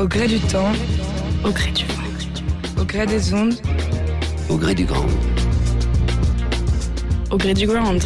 Au gré du temps, au gré du vent, au gré des ondes, Au gré du grand. au gré du ground.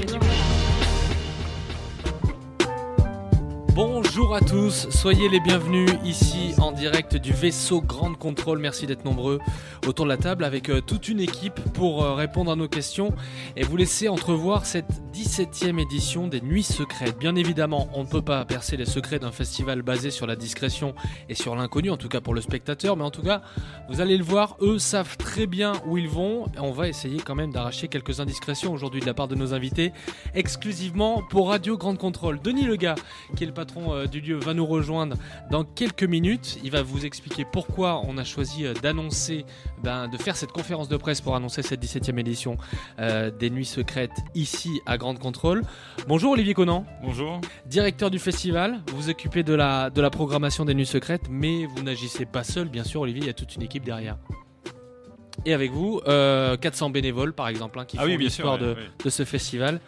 Bonjour à tous, soyez les bienvenus ici en direct du vaisseau Grande Contrôle. Merci d'être nombreux autour de la table avec euh, toute une équipe pour euh, répondre à nos questions et vous laisser entrevoir cette 17e édition des Nuits Secrètes. Bien évidemment, on ne peut pas percer les secrets d'un festival basé sur la discrétion et sur l'inconnu, en tout cas pour le spectateur, mais en tout cas, vous allez le voir, eux savent très bien où ils vont on va essayer quand même d'arracher quelques indiscrétions aujourd'hui de la part de nos invités exclusivement pour Radio Grande Contrôle. Denis Lega, qui est le patron euh, du lieu, va nous rejoindre dans quelques minutes. Il va vous expliquer pourquoi on a choisi euh, d'annoncer, ben, de faire cette conférence de presse pour annoncer cette 17e édition euh, des Nuits Secrètes ici à Grande Contrôle. Bonjour Olivier Conan, Bonjour. directeur du festival. Vous vous occupez de la, de la programmation des Nuits Secrètes, mais vous n'agissez pas seul, bien sûr, Olivier, il y a toute une équipe derrière. Et avec vous, euh, 400 bénévoles par exemple, hein, qui Ah font oui, l'histoire de, ouais, ouais. de ce festival.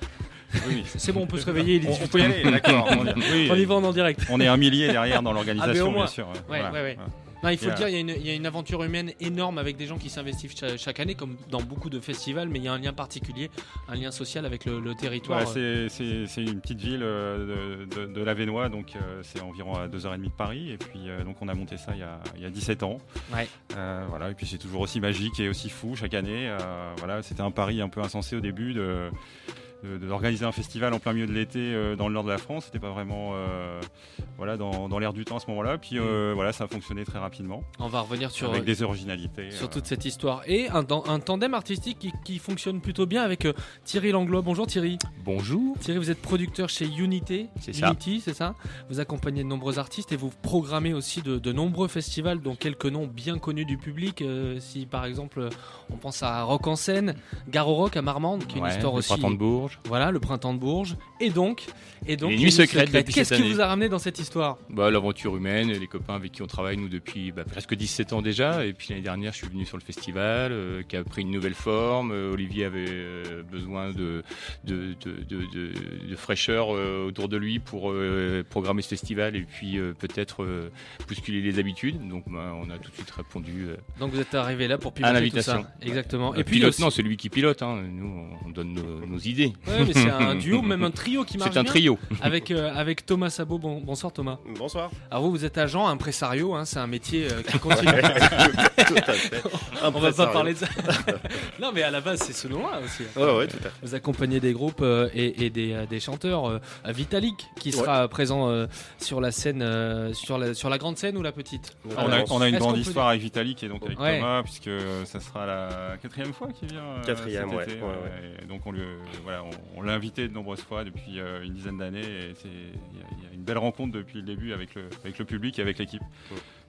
Oui. C'est bon, on peut se réveiller. il est On, on 18 peut y aller, d'accord. On, oui, On y va en direct. on est un millier derrière dans Ah, l'organisation, moins. bien sûr. Ouais, Voilà. ouais, ouais. Non, il faut le dire, il y, a une, il y a une aventure humaine énorme avec des gens qui s'investissent cha- chaque année, comme dans beaucoup de festivals, mais il y a un lien particulier, un lien social avec le, le territoire. Ouais, c'est- c'est c'est une petite ville euh, de, de, de l'Avenois, donc euh, c'est environ à 2h30 de Paris. Et puis euh, donc on a monté ça il y a, il y a 17 ans. Ouais. Euh, voilà, et puis c'est toujours aussi magique et aussi fou chaque année. Euh, voilà, C'était un pari un peu insensé au début de- d'organiser un festival en plein milieu de l'été euh, dans le nord de la France. C'était pas vraiment euh, voilà, dans, dans l'air du temps à ce moment-là. Puis euh, voilà, ça a fonctionné très rapidement On va revenir sur, avec des originalités. sur euh, toute cette histoire. Et un, tandem artistique qui, qui fonctionne plutôt bien avec euh, Thierry Langlois. Bonjour Thierry. Bonjour. Thierry, vous êtes producteur chez Unité. C'est ça. Unity, c'est ça Vous accompagnez de nombreux artistes et vous programmez aussi de, de nombreux festivals, dont quelques noms bien connus du public. Euh, si par exemple, on pense à Rock en scène, Gare au Rock à Marmande, qui est une histoire aussi. de Bourges. Voilà, le printemps de Bourges. Et donc, et donc Les nuits secrètes depuis Qu'est-ce qui année. vous a ramené dans cette histoire? Bah, L'aventure humaine, les copains avec qui on travaille nous depuis bah, presque 17 ans déjà. Et puis l'année dernière, je suis venu sur le festival euh, qui a pris une nouvelle forme. Euh, Olivier avait euh, besoin de, de, de, de, fraîcheur autour de lui pour programmer ce festival et puis peut-être bousculer les habitudes. Donc bah, on a tout de suite répondu Donc vous êtes arrivé là pour piloter tout ça. Exactement. Et puis pilote, aussi- non, c'est lui qui pilote. hein. Nous, on donne nos, nos idées. Ouais, mais c'est un duo, même un trio qui marche C'est un bien. trio. Avec, euh, avec Thomas Sabot. Bon- bonsoir Thomas. Bonsoir. Alors vous, vous êtes agent, impresario, hein, c'est un métier euh, qui continue. tout à fait. On va pas parler de ça. non, mais à la base, c'est ce nom-là aussi. Ouais, ouais, tout à fait. Vous accompagnez des groupes euh, et, et des, des chanteurs. euh, Vitalik, qui sera présent euh, sur la scène, euh, sur, la, sur la grande scène ou la petite? On a, on a une grande histoire avec Vitalik et donc avec Ouais. Thomas, puisque ça sera la quatrième fois qu'il vient. euh, Quatrième, cet ouais, été, ouais, ouais. Et donc on, lui, voilà, on, l'a invité de nombreuses fois depuis euh, une dizaine d'années il y, a- une belle rencontre depuis le début avec le, public et avec l'équipe.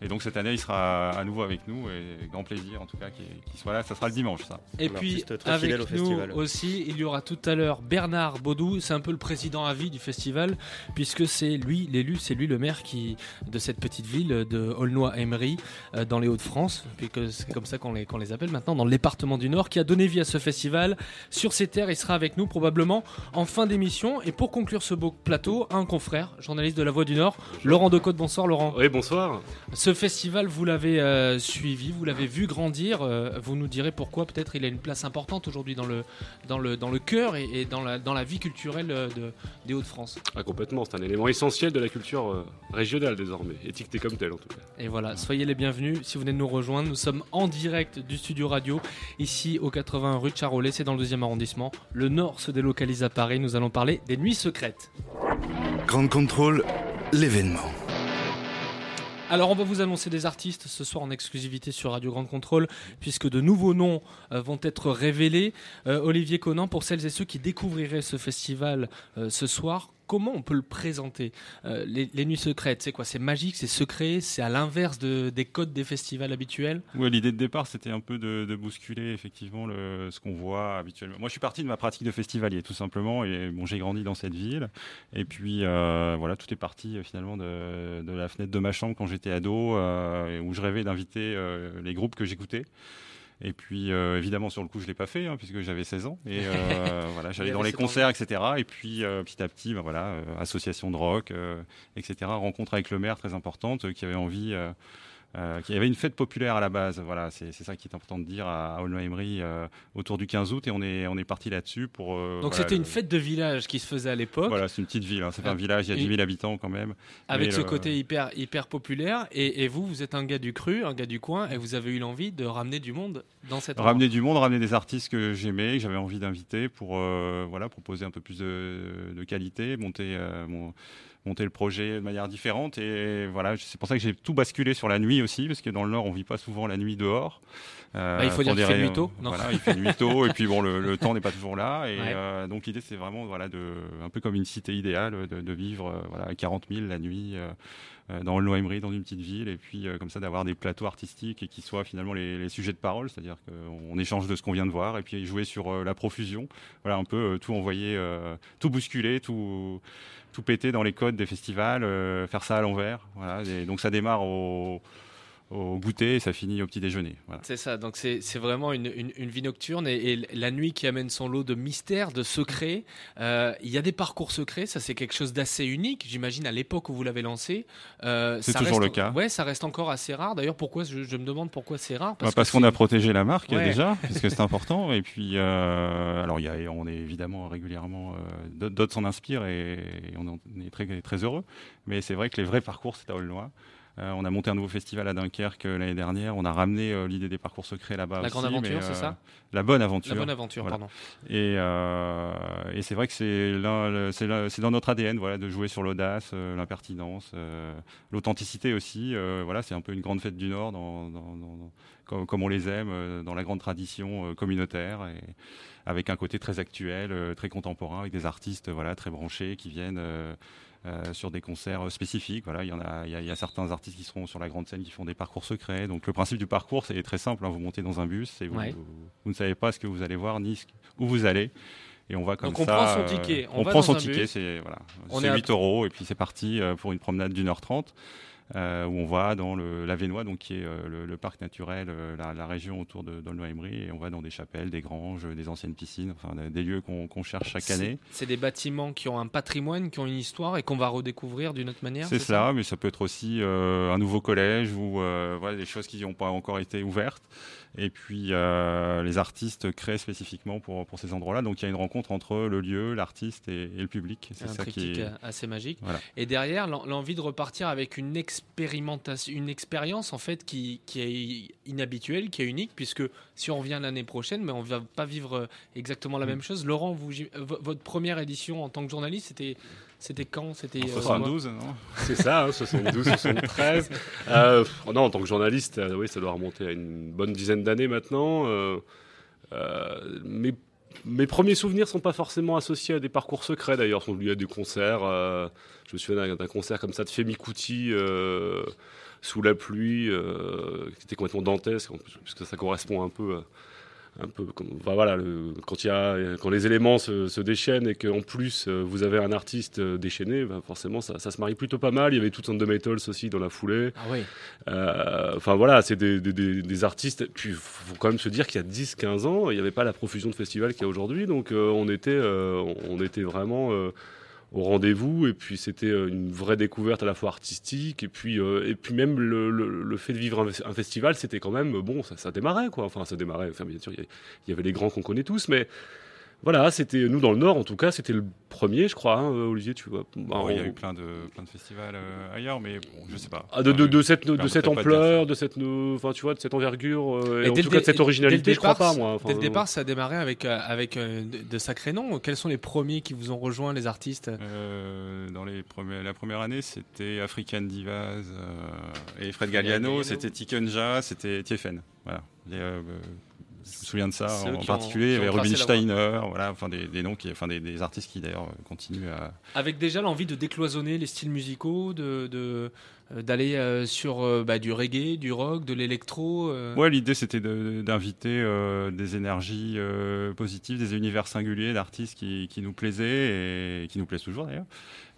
Et donc cette année, il sera à nouveau avec nous et grand plaisir en tout cas qu'il soit là. Ça sera le dimanche, ça. Et puis très avec fidèle au nous festival. aussi, il y aura tout à l'heure Bernard Baudou, c'est un peu le président à vie du festival, puisque c'est lui l'élu, c'est lui le maire qui de cette petite ville de Aulnoy-Emery euh, dans les Hauts-de-France, puisque c'est comme ça qu'on les, qu'on les appelle maintenant, dans le département du Nord, qui a donné vie à ce festival. Sur ces terres, il sera avec nous probablement en fin d'émission. Et pour conclure ce beau plateau, un confrère, journaliste de La Voix du Nord, Laurent Decote. Bonsoir Laurent. Oui, bonsoir. Ce festival, vous l'avez euh, suivi, vous l'avez vu grandir. euh, vous nous direz pourquoi peut-être il a une place importante aujourd'hui dans le, dans le, dans le cœur et, et dans, la, dans la vie culturelle euh, de, des Hauts-de-France. Ah, complètement, c'est un élément essentiel de la culture euh, régionale désormais, étiqueté comme tel en tout cas. Et voilà, soyez les bienvenus si vous venez de nous rejoindre. Nous sommes en direct du studio radio, ici au 81 rue de Charolais, c'est dans le deuxième arrondissement. Le Nord se délocalise à Paris. Nous allons parler des nuits secrètes. Grande contrôle, l'événement. Alors on va vous annoncer des artistes ce soir en exclusivité sur Radio Grande Contrôle puisque de nouveaux noms euh, vont être révélés. Euh, Olivier Conan, pour celles et ceux qui découvriraient ce festival euh, ce soir, comment on peut le présenter les, les, nuits secrètes, c'est quoi? C'est magique, c'est secret, c'est à l'inverse de, des codes des festivals habituels? Oui, l'idée de départ, c'était un peu de, bousculer effectivement ce qu'on voit habituellement. Moi, je suis parti de ma pratique de festivalier, tout simplement, et j'ai grandi dans cette ville. Et puis, voilà, tout est parti finalement de, de, la fenêtre de ma chambre quand j'étais ado, où je rêvais d'inviter les groupes que j'écoutais. Et puis, euh, évidemment, sur le coup, je l'ai pas fait, hein, puisque j'avais 16 ans. Et euh, voilà, j'allais dans les concerts, etc. Et puis, euh, petit à petit, ben, voilà, association de rock, etc. Rencontre avec le maire très importante, qui avait envie euh, il y avait une fête populaire à la base. Voilà, c'est ça qui est important de dire à, Aulnoy-Emery euh, autour du 15 août et on est, on est parti là-dessus pour. Euh, Donc c'était une fête de village qui se faisait à l'époque. Voilà, c'est une petite ville, hein, c'est pas un village, il y a 10 000 habitants quand même. Avec ce côté hyper, hyper populaire. Et, vous, vous êtes un gars du cru, un gars du coin et vous avez eu l'envie de ramener du monde dans cette. Ramener du monde, ramener des artistes que j'aimais, que j'avais envie d'inviter pour voilà, proposer un peu plus de, de qualité, monter mon monter le projet de manière différente. Et voilà, c'est pour ça que j'ai tout basculé sur la nuit aussi, parce que dans le Nord, on vit pas souvent la nuit dehors. Euh, bah, il faut dire qu'il fait nuit tôt. Voilà, il fait nuit tôt, et puis bon, le, temps n'est pas toujours là. Et euh, donc l'idée, c'est vraiment voilà, de, un peu comme une cité idéale, de, vivre euh, voilà, à 40 000 la nuit. dans le Noëmry, dans une petite ville, et puis comme ça d'avoir des plateaux artistiques et qui soient finalement les, sujets de parole, c'est-à-dire qu'on échange de ce qu'on vient de voir, et puis jouer sur la profusion, voilà un peu tout envoyer, tout bousculer, tout tout péter dans les codes des festivals, euh, faire ça à l'envers. Donc ça démarre au, au goûter et ça finit au petit déjeuner. C'est ça, donc c'est vraiment une, une, vie nocturne et, la nuit qui amène son lot de mystères, de secrets. Euh, il y a des parcours secrets, ça c'est quelque chose d'assez unique, j'imagine, à l'époque où vous l'avez lancé. Euh, c'est toujours le cas. Ouais, ça reste encore assez rare. D'ailleurs, pourquoi je, me demande pourquoi c'est rare Parce, bah, qu'on a protégé la marque déjà, parce que c'est important. Et puis, euh, alors, y a, on est évidemment régulièrement, d'autres s'en inspirent et, on est très, très heureux. Mais c'est vrai que les vrais parcours, c'est à Aulnois. Euh, on a monté un nouveau festival à Dunkerque euh, l'année dernière. On a ramené euh, l'idée des parcours secrets là-bas. La grande aventure, c'est ça? La bonne aventure. La bonne aventure, pardon. Et, et c'est vrai que c'est dans notre ADN voilà, de jouer sur l'audace, l'impertinence, l'authenticité aussi. voilà, c'est un peu une grande fête du Nord, dans, comme, comme, on les aime, dans la grande tradition communautaire. Et, avec un côté très actuel, très contemporain, avec des artistes voilà, très branchés qui viennent euh, sur des concerts spécifiques. Voilà, il y en a, il y, a, certains artistes qui seront sur la grande scène qui font des parcours secrets. Donc le principe du parcours, c'est très simple. Hein. vous montez dans un bus et vous, vous, ne savez pas ce que vous allez voir ni où vous allez. Et on va comme Donc on ça. Prend son euh, ticket. On, prend son ticket. C'est voilà, 8 euros et puis c'est parti euh, pour une promenade d'une heure trente. Euh, où on va dans le, la Vénois, donc qui est euh, le, parc naturel, euh, la, région autour de d'Aulnoy-Emery, et on va dans des chapelles, des granges, des anciennes piscines, enfin des lieux qu'on cherche chaque année. C'est des bâtiments qui ont un patrimoine, qui ont une histoire et qu'on va redécouvrir d'une autre manière. C'est ça, mais ça peut être aussi un nouveau collège ou voilà, des choses qui n'ont pas encore été ouvertes. Et puis euh, les artistes créent spécification pour, pour ces endroits-là. Donc il y a une rencontre entre le lieu, l'artiste et, le public. C'est ça qui est assez magique. Et derrière, l'envie de repartir avec une expérimentation, une expérience en fait qui, qui, est inhabituelle, qui est unique, puisque si on revient l'année prochaine, mais on va pas vivre exactement la mm. même chose. Laurent, vous, votre première édition en tant que journaliste, c'était c'était quand? C'était 72, euh, non? C'est ça, 72, 73. Euh, non, en tant que journaliste, euh, oui, ça doit remonter à une bonne dizaine d'années maintenant. mes, mes, premiers souvenirs sont pas forcément associés à des parcours secrets d'ailleurs, sont liés à des concerts. je me souviens d'un concert comme ça de Femi Kuti sous la pluie, qui était complètement dantesque, puisque ça correspond un peu un peu comme, voilà, quand, il y a, quand les éléments se, se déchaînent et qu'en plus euh, vous avez un artiste euh, déchaîné, ben, forcément ça, ça, se marie plutôt pas mal. Il y avait tout Metals aussi dans la foulée. Ah oui. Euh, enfin voilà, c'est des, des, des, artistes. Puis il faut quand même se dire qu'il y a 10-15 ans, il n'y avait pas la profusion de festivals qu'il y a aujourd'hui. Donc on, était, on était vraiment au rendez-vous et puis c'était euh, une vraie découverte à la fois artistique et puis euh, et puis même le, le, fait de vivre un, festival c'était quand même bon ça, ça démarrait quoi. Enfin ça démarrait enfin bien sûr il y, avait les grands qu'on connaît tous mais voilà, c'était nous dans le Nord en tout cas, c'était le premier, je crois. Hein, Olivier, tu vois. Bah, il y a eu plein de plein de festivals euh, ailleurs, mais bon, je sais pas. Ah, de, de, de, cette de cette ampleur, de cette enfin tu vois, de cette envergure, euh, et, en tout cas de cette originalité, je crois pas moi. dès le départ, ça a démarré avec euh, avec de, sacrés noms. Quels sont les premiers qui vous ont rejoint, les artistes? Dans les premiers, la première année, c'était African Divas et Fred Galliano, c'était Tikenja, c'était Tiefen. Voilà je me souviens de ça en particulier. ont- Rubinsteiner, voilà, enfin des, des noms qui, enfin des, des artistes qui d'ailleurs continuent à. Avec déjà l'envie de décloisonner les styles musicaux, de de- euh, d'aller euh, sur euh, bah, du reggae, du rock, de l'électro. euh. Ouais, l'idée c'était de- d'inviter euh, des énergies euh, positives, des univers singuliers d'artistes qui, qui nous plaisaient et qui nous plaisent toujours d'ailleurs,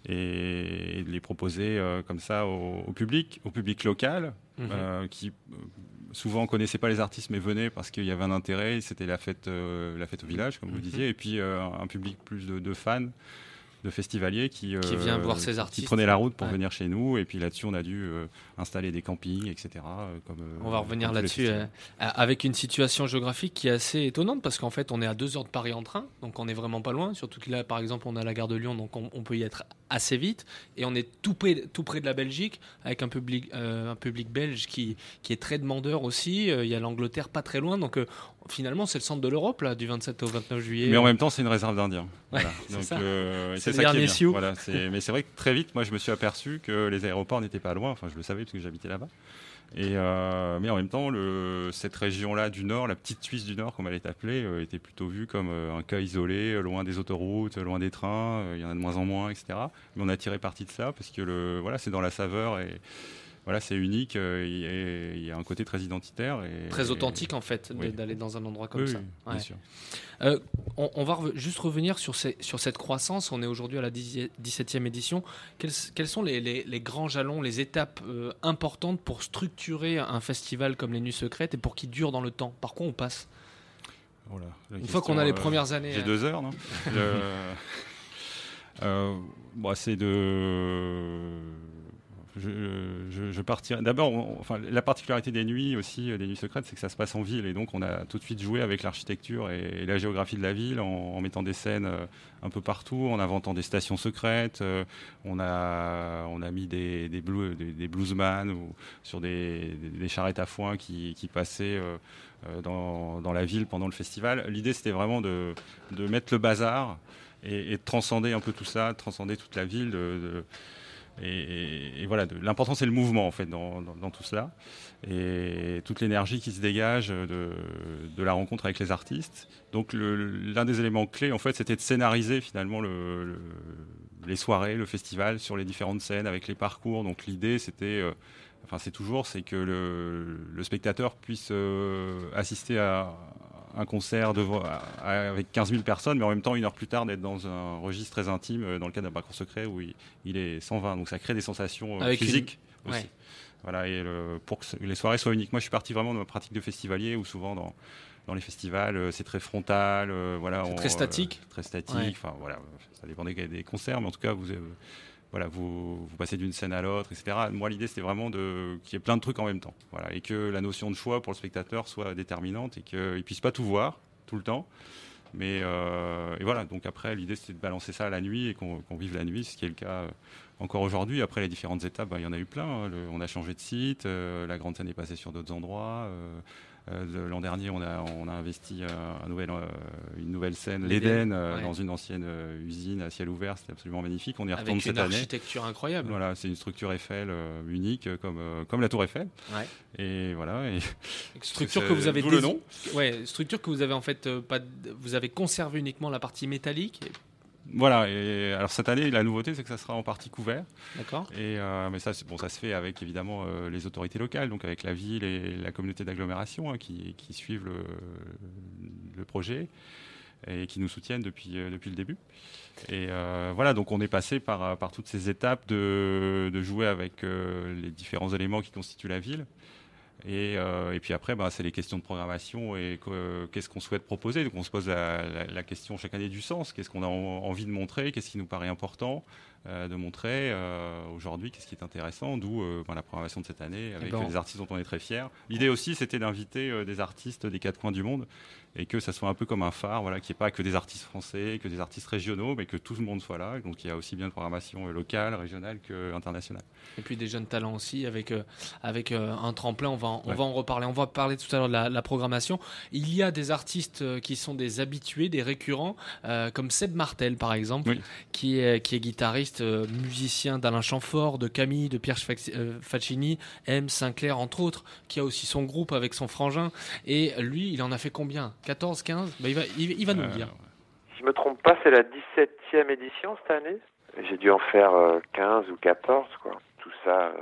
et, et de les proposer euh, comme ça au, au public, au public local, Mhm. euh, qui euh, souvent connaissait pas les artistes mais venait parce qu'il y avait un intérêt, c'était la fête, euh, la fête au village comme vous Mhm. disiez, et puis euh, un public plus de, de fans. De festivaliers qui, Qui vient voir ces qui artistes. prenaient la route pour Ouais. venir chez nous et puis là-dessus on a dû euh, installer des campings etc euh, comme, euh, On va revenir là-dessus euh, avec une situation géographique qui est assez étonnante parce qu'en fait on est à deux heures de Paris en train, donc on est vraiment pas loin. Surtout que là, par exemple, on a la gare de Lyon, donc on, on peut y être assez vite. Et on est tout près, tout près de la Belgique avec un public, euh, un public belge qui, qui est très demandeur aussi. Euh, Il y a l'Angleterre pas très loin, donc euh, finalement c'est le centre de l'Europe là, du 27 au 29 juillet. Mais en même temps, c'est une réserve d'Indiens. Ouais, Voilà. c'est ça. C'est ça qui est dernier bien. Sioux. Voilà, c'est- mais c'est vrai que très vite, moi, je me suis aperçu que les aéroports n'étaient pas loin. Enfin, je le savais parce que j'habitais là-bas. Et euh, mais en même temps, le, cette région-là du Nord, la petite Suisse du Nord, comme elle est appelée, euh, était plutôt vue comme euh, un cas isolé, loin des autoroutes, loin des trains. euh, Il y en a de moins en moins, etc. Mais on a tiré parti de ça parce que le, voilà, c'est dans la saveur et voilà, c'est unique. euh, Il y, a- il y a un côté très identitaire et Très authentique en fait Oui. d'aller dans un endroit comme Oui, ça. oui, bien Ouais. sûr. Euh, on, on va juste revenir sur, ces- sur cette croissance. On est aujourd'hui à la 10 17e édition. Quels, quels sont les, les- les grands jalons, les étapes euh, importantes pour structurer un festival comme les Nuits Secrètes et pour qu'il dure dans le temps? Par quoi on passe? La Une fois qu'on a les euh, premières années. J'ai deux heures, non? Le- bon, C'est de. Je, je, partirai. D'abord, enfin, la particularité des nuits aussi, euh, des nuits secrètes, c'est que ça se passe en ville et donc on a tout de suite joué avec l'architecture et, la géographie de la ville en, mettant des scènes euh, un peu partout, en inventant des stations secrètes. euh, on a on a mis des des, blue- bluesman ou sur des, des, charrettes à foin qui, qui passaient. dans, dans la ville pendant le festival. L'idée, c'était vraiment de, de mettre le bazar et, de transcender un peu tout ça, de transcender toute la ville. Et, voilà, l'important, c'est le mouvement, en fait, dans, tout cela. Et toute l'énergie qui se dégage de, la rencontre avec les artistes. Donc, l'un des éléments clés, en fait, c'était de scénariser, finalement, le- le- les soirées, le festival, sur les différentes scènes, avec les parcours. Donc, l'idée, c'était... euh, enfin c'est toujours, c'est que le, le spectateur puisse euh, assister à un concert à- avec 15 000 personnes, mais en même temps, une heure plus tard, d'être dans un registre très intime, euh, dans le cadre d'un parcours secret où il, il est 120. Donc ça crée des sensations euh, Avec physiques une- aussi. Ouais. Voilà, et le- pour que les soirées soient uniques. Moi, je suis parti vraiment de ma pratique de festivalier où souvent dans, dans les festivals, euh, c'est très frontal. voilà, on- très statique. très statique. Ouais. Enfin, voilà, ça dépend des, des concerts, mais en tout cas, vous, voilà, vous, passez d'une scène à l'autre, etc. Moi, l'idée, c'était vraiment de qu'il y ait plein de trucs en même temps. Voilà, et que la notion de choix pour le spectateur soit déterminante et qu'il puisse pas tout voir tout le temps. Mais euh, et voilà, donc après, l'idée, c'était de balancer ça à la nuit et qu'on vive la nuit, ce qui est le cas euh, encore aujourd'hui. Après, les différentes étapes, bah, il y en a eu plein. hein. On a changé de site, euh, la grande scène est passée sur d'autres endroits. Euh, L'an dernier, on a, on a investi euh, un nouvel, euh, une nouvelle scène, L'Éden, ouais. dans une ancienne usine à ciel ouvert. C'était absolument magnifique. On y retourne Avec cette une année. architecture incroyable. Voilà, c'est une structure Eiffel unique, comme, comme la Tour Eiffel. Ouais. Et voilà. Et Structure que vous avez d'où le nom. Ouais, structure que vous avez en fait pas, vous avez conservé uniquement la partie métallique. Voilà. Et alors cette année, la nouveauté, c'est que ça sera en partie couvert. D'accord. Et euh, mais ça, bon, ça se fait avec évidemment euh, les autorités locales, donc avec la ville et la communauté d'agglomération hein, qui, qui suivent le, le projet et qui nous soutiennent depuis, euh, depuis le début. Et voilà, donc on est passé par, par toutes ces étapes de, de jouer avec les différents éléments qui constituent la ville. Et, euh, et puis après, bah, c'est les questions de programmation et que- qu'est-ce qu'on souhaite proposer. Donc on se pose la, la- question chaque année du sens. Qu'est-ce qu'on a en- envie de montrer? Qu'est-ce qui nous paraît important? De montrer euh, aujourd'hui Qu'est-ce qui est intéressant D'où euh, ben, la programmation de cette année avec ben, euh, des artistes dont on est très fiers. L'idée aussi, c'était d'inviter euh, des artistes des quatre coins du monde et que ça soit un peu comme un phare, voilà, qu'il n'y ait pas que des artistes français, que des artistes régionaux, mais que tout le monde soit là. Donc il y a aussi bien de programmation euh, locale, régionale qu'internationale. Et puis des jeunes talents aussi avec euh, avec euh, un tremplin. On va en, on Ouais. va en reparler. On va parler tout à l'heure de la, la programmation. Il y a des artistes euh, qui sont des habitués, des récurrents, euh, comme Seb Martel par exemple, Oui. qui, est, qui est guitariste, euh, musicien d'Alain Chamfort, de Camille, de Pierre euh, Faccini, M. Sinclair entre autres, qui a aussi son groupe avec son frangin. Et lui, il en a fait combien? 14, 15 Bah, il, va, il, il va nous le Euh, dire. Si je me trompe pas, c'est la 17e édition cette année? J'ai dû en faire euh, 15 ou 14, quoi. Tout ça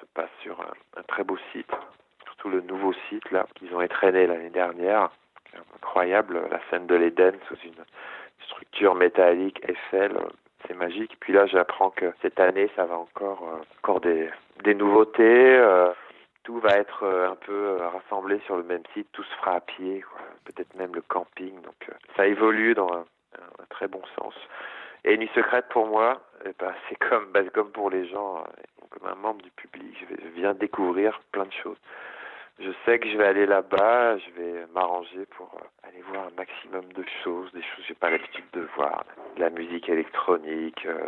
se passe sur un, un très beau site, surtout le nouveau site là qu'ils ont étraîné l'année dernière. Incroyable, la scène de l'Éden sous une structure métallique Eiffel, c'est magique. Puis là, j'apprends que cette année, ça va encore, euh, encore des, nouveautés. euh, tout va être euh, un peu rassemblé sur le même site, tout se fera à pied, peut-être même le camping. Donc ça évolue dans un, très bon sens. Et Nuit Secrète pour moi, eh ben, c'est comme, bah, comme pour les gens, euh, comme un membre du public, je viens découvrir plein de choses. Je sais que je vais aller là-bas, je vais m'arranger pour euh, aller voir un maximum de choses, des choses que j'ai pas l'habitude de voir, de la musique électronique, euh,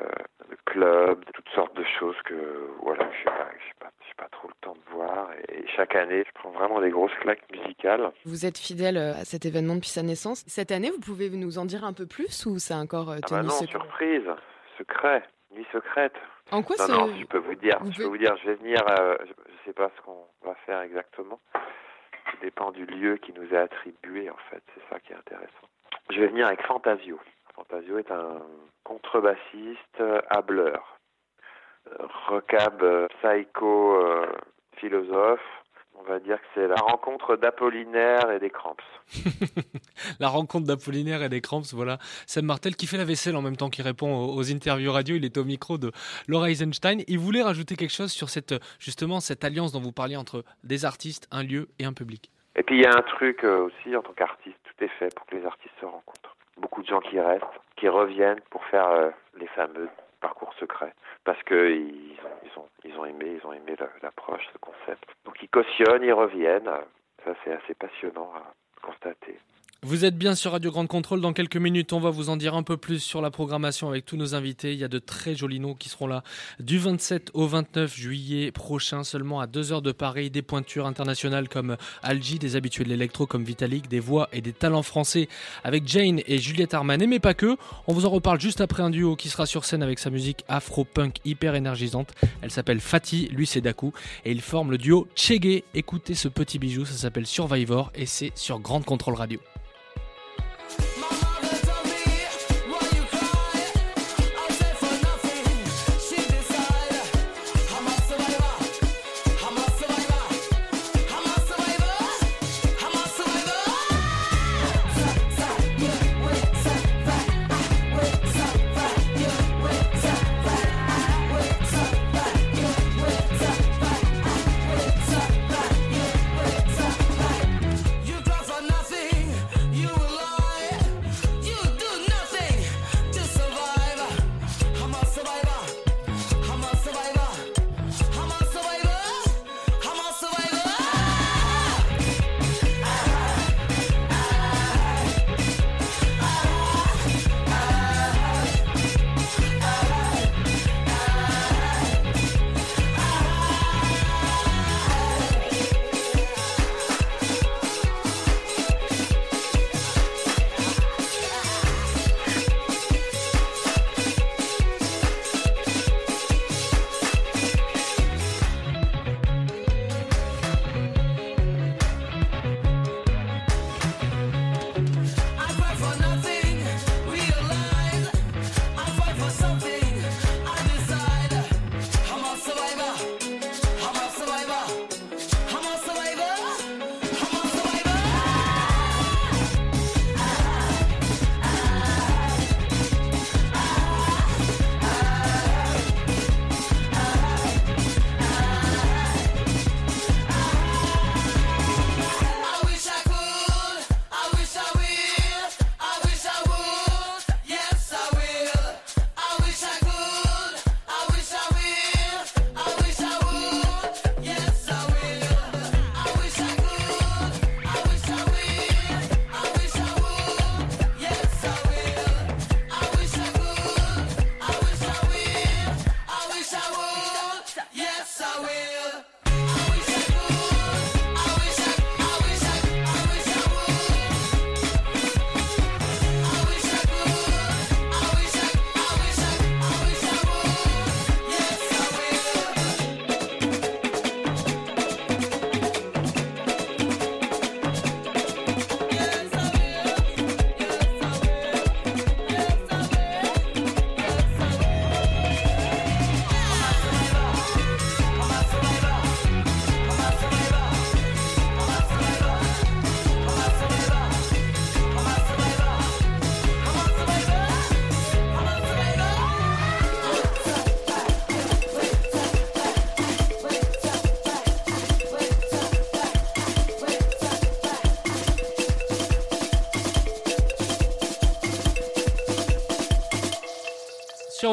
le club, toutes sortes de choses que voilà, je sais pas, je sais pas, pas trop le temps de voir. Et chaque année, je prends vraiment des grosses claques musicales. Vous êtes fidèle euh, à cet événement depuis sa naissance. Cette année, vous pouvez nous en dire un peu plus ou c'est encore euh, Ah bah tenu non, secret? surprise, secret, nuit secrète. En quoi non, ce... non, je peux vous dire, vous je peux vous dire, je vais venir, euh, je, je sais pas ce qu'on va faire exactement. Ça dépend du lieu qui nous est attribué, en fait, c'est ça qui est intéressant. Je vais venir avec Fantasio. Fantasio est un contrebassiste euh, hableur, euh, recab euh, psycho euh, philosophe. On va dire que c'est la rencontre d'Apollinaire et des Cramps. La rencontre d'Apollinaire et des Cramps, voilà. Seb Martel qui fait la vaisselle en même temps qu'il répond aux, interviews radio. Il est au micro de Laura Eisenstein. Il voulait rajouter quelque chose sur cette, justement, cette alliance dont vous parliez entre des artistes, un lieu et un public. Et puis il y a un truc euh, aussi en tant qu'artiste, tout est fait pour que les artistes se rencontrent. Beaucoup de gens qui restent, qui reviennent pour faire euh, les fameux parcours secrets, parce que ils ont, ils ont, ils ont aimé, ils ont aimé l'approche, ce concept. Donc ils cautionnent, ils reviennent. Ça c'est assez passionnant à constater. Vous êtes bien sur Radio Grande Contrôle. Dans quelques minutes, on va vous en dire un peu plus sur la programmation avec tous nos invités. Il y a de très jolis noms qui seront là du 27 au 29 juillet prochain, seulement à 2 heures de Paris. Des pointures internationales comme Algie, des habitués de l'électro comme Vitalik, des voix et des talents français avec Jane et Juliette Armanet, mais pas que. On vous en reparle juste après un duo qui sera sur scène avec sa musique afro-punk hyper énergisante. Elle s'appelle Fatih, lui c'est Daku, et ils forment le duo Chege. Écoutez ce petit bijou, ça s'appelle Survivor et c'est sur Grande Contrôle Radio.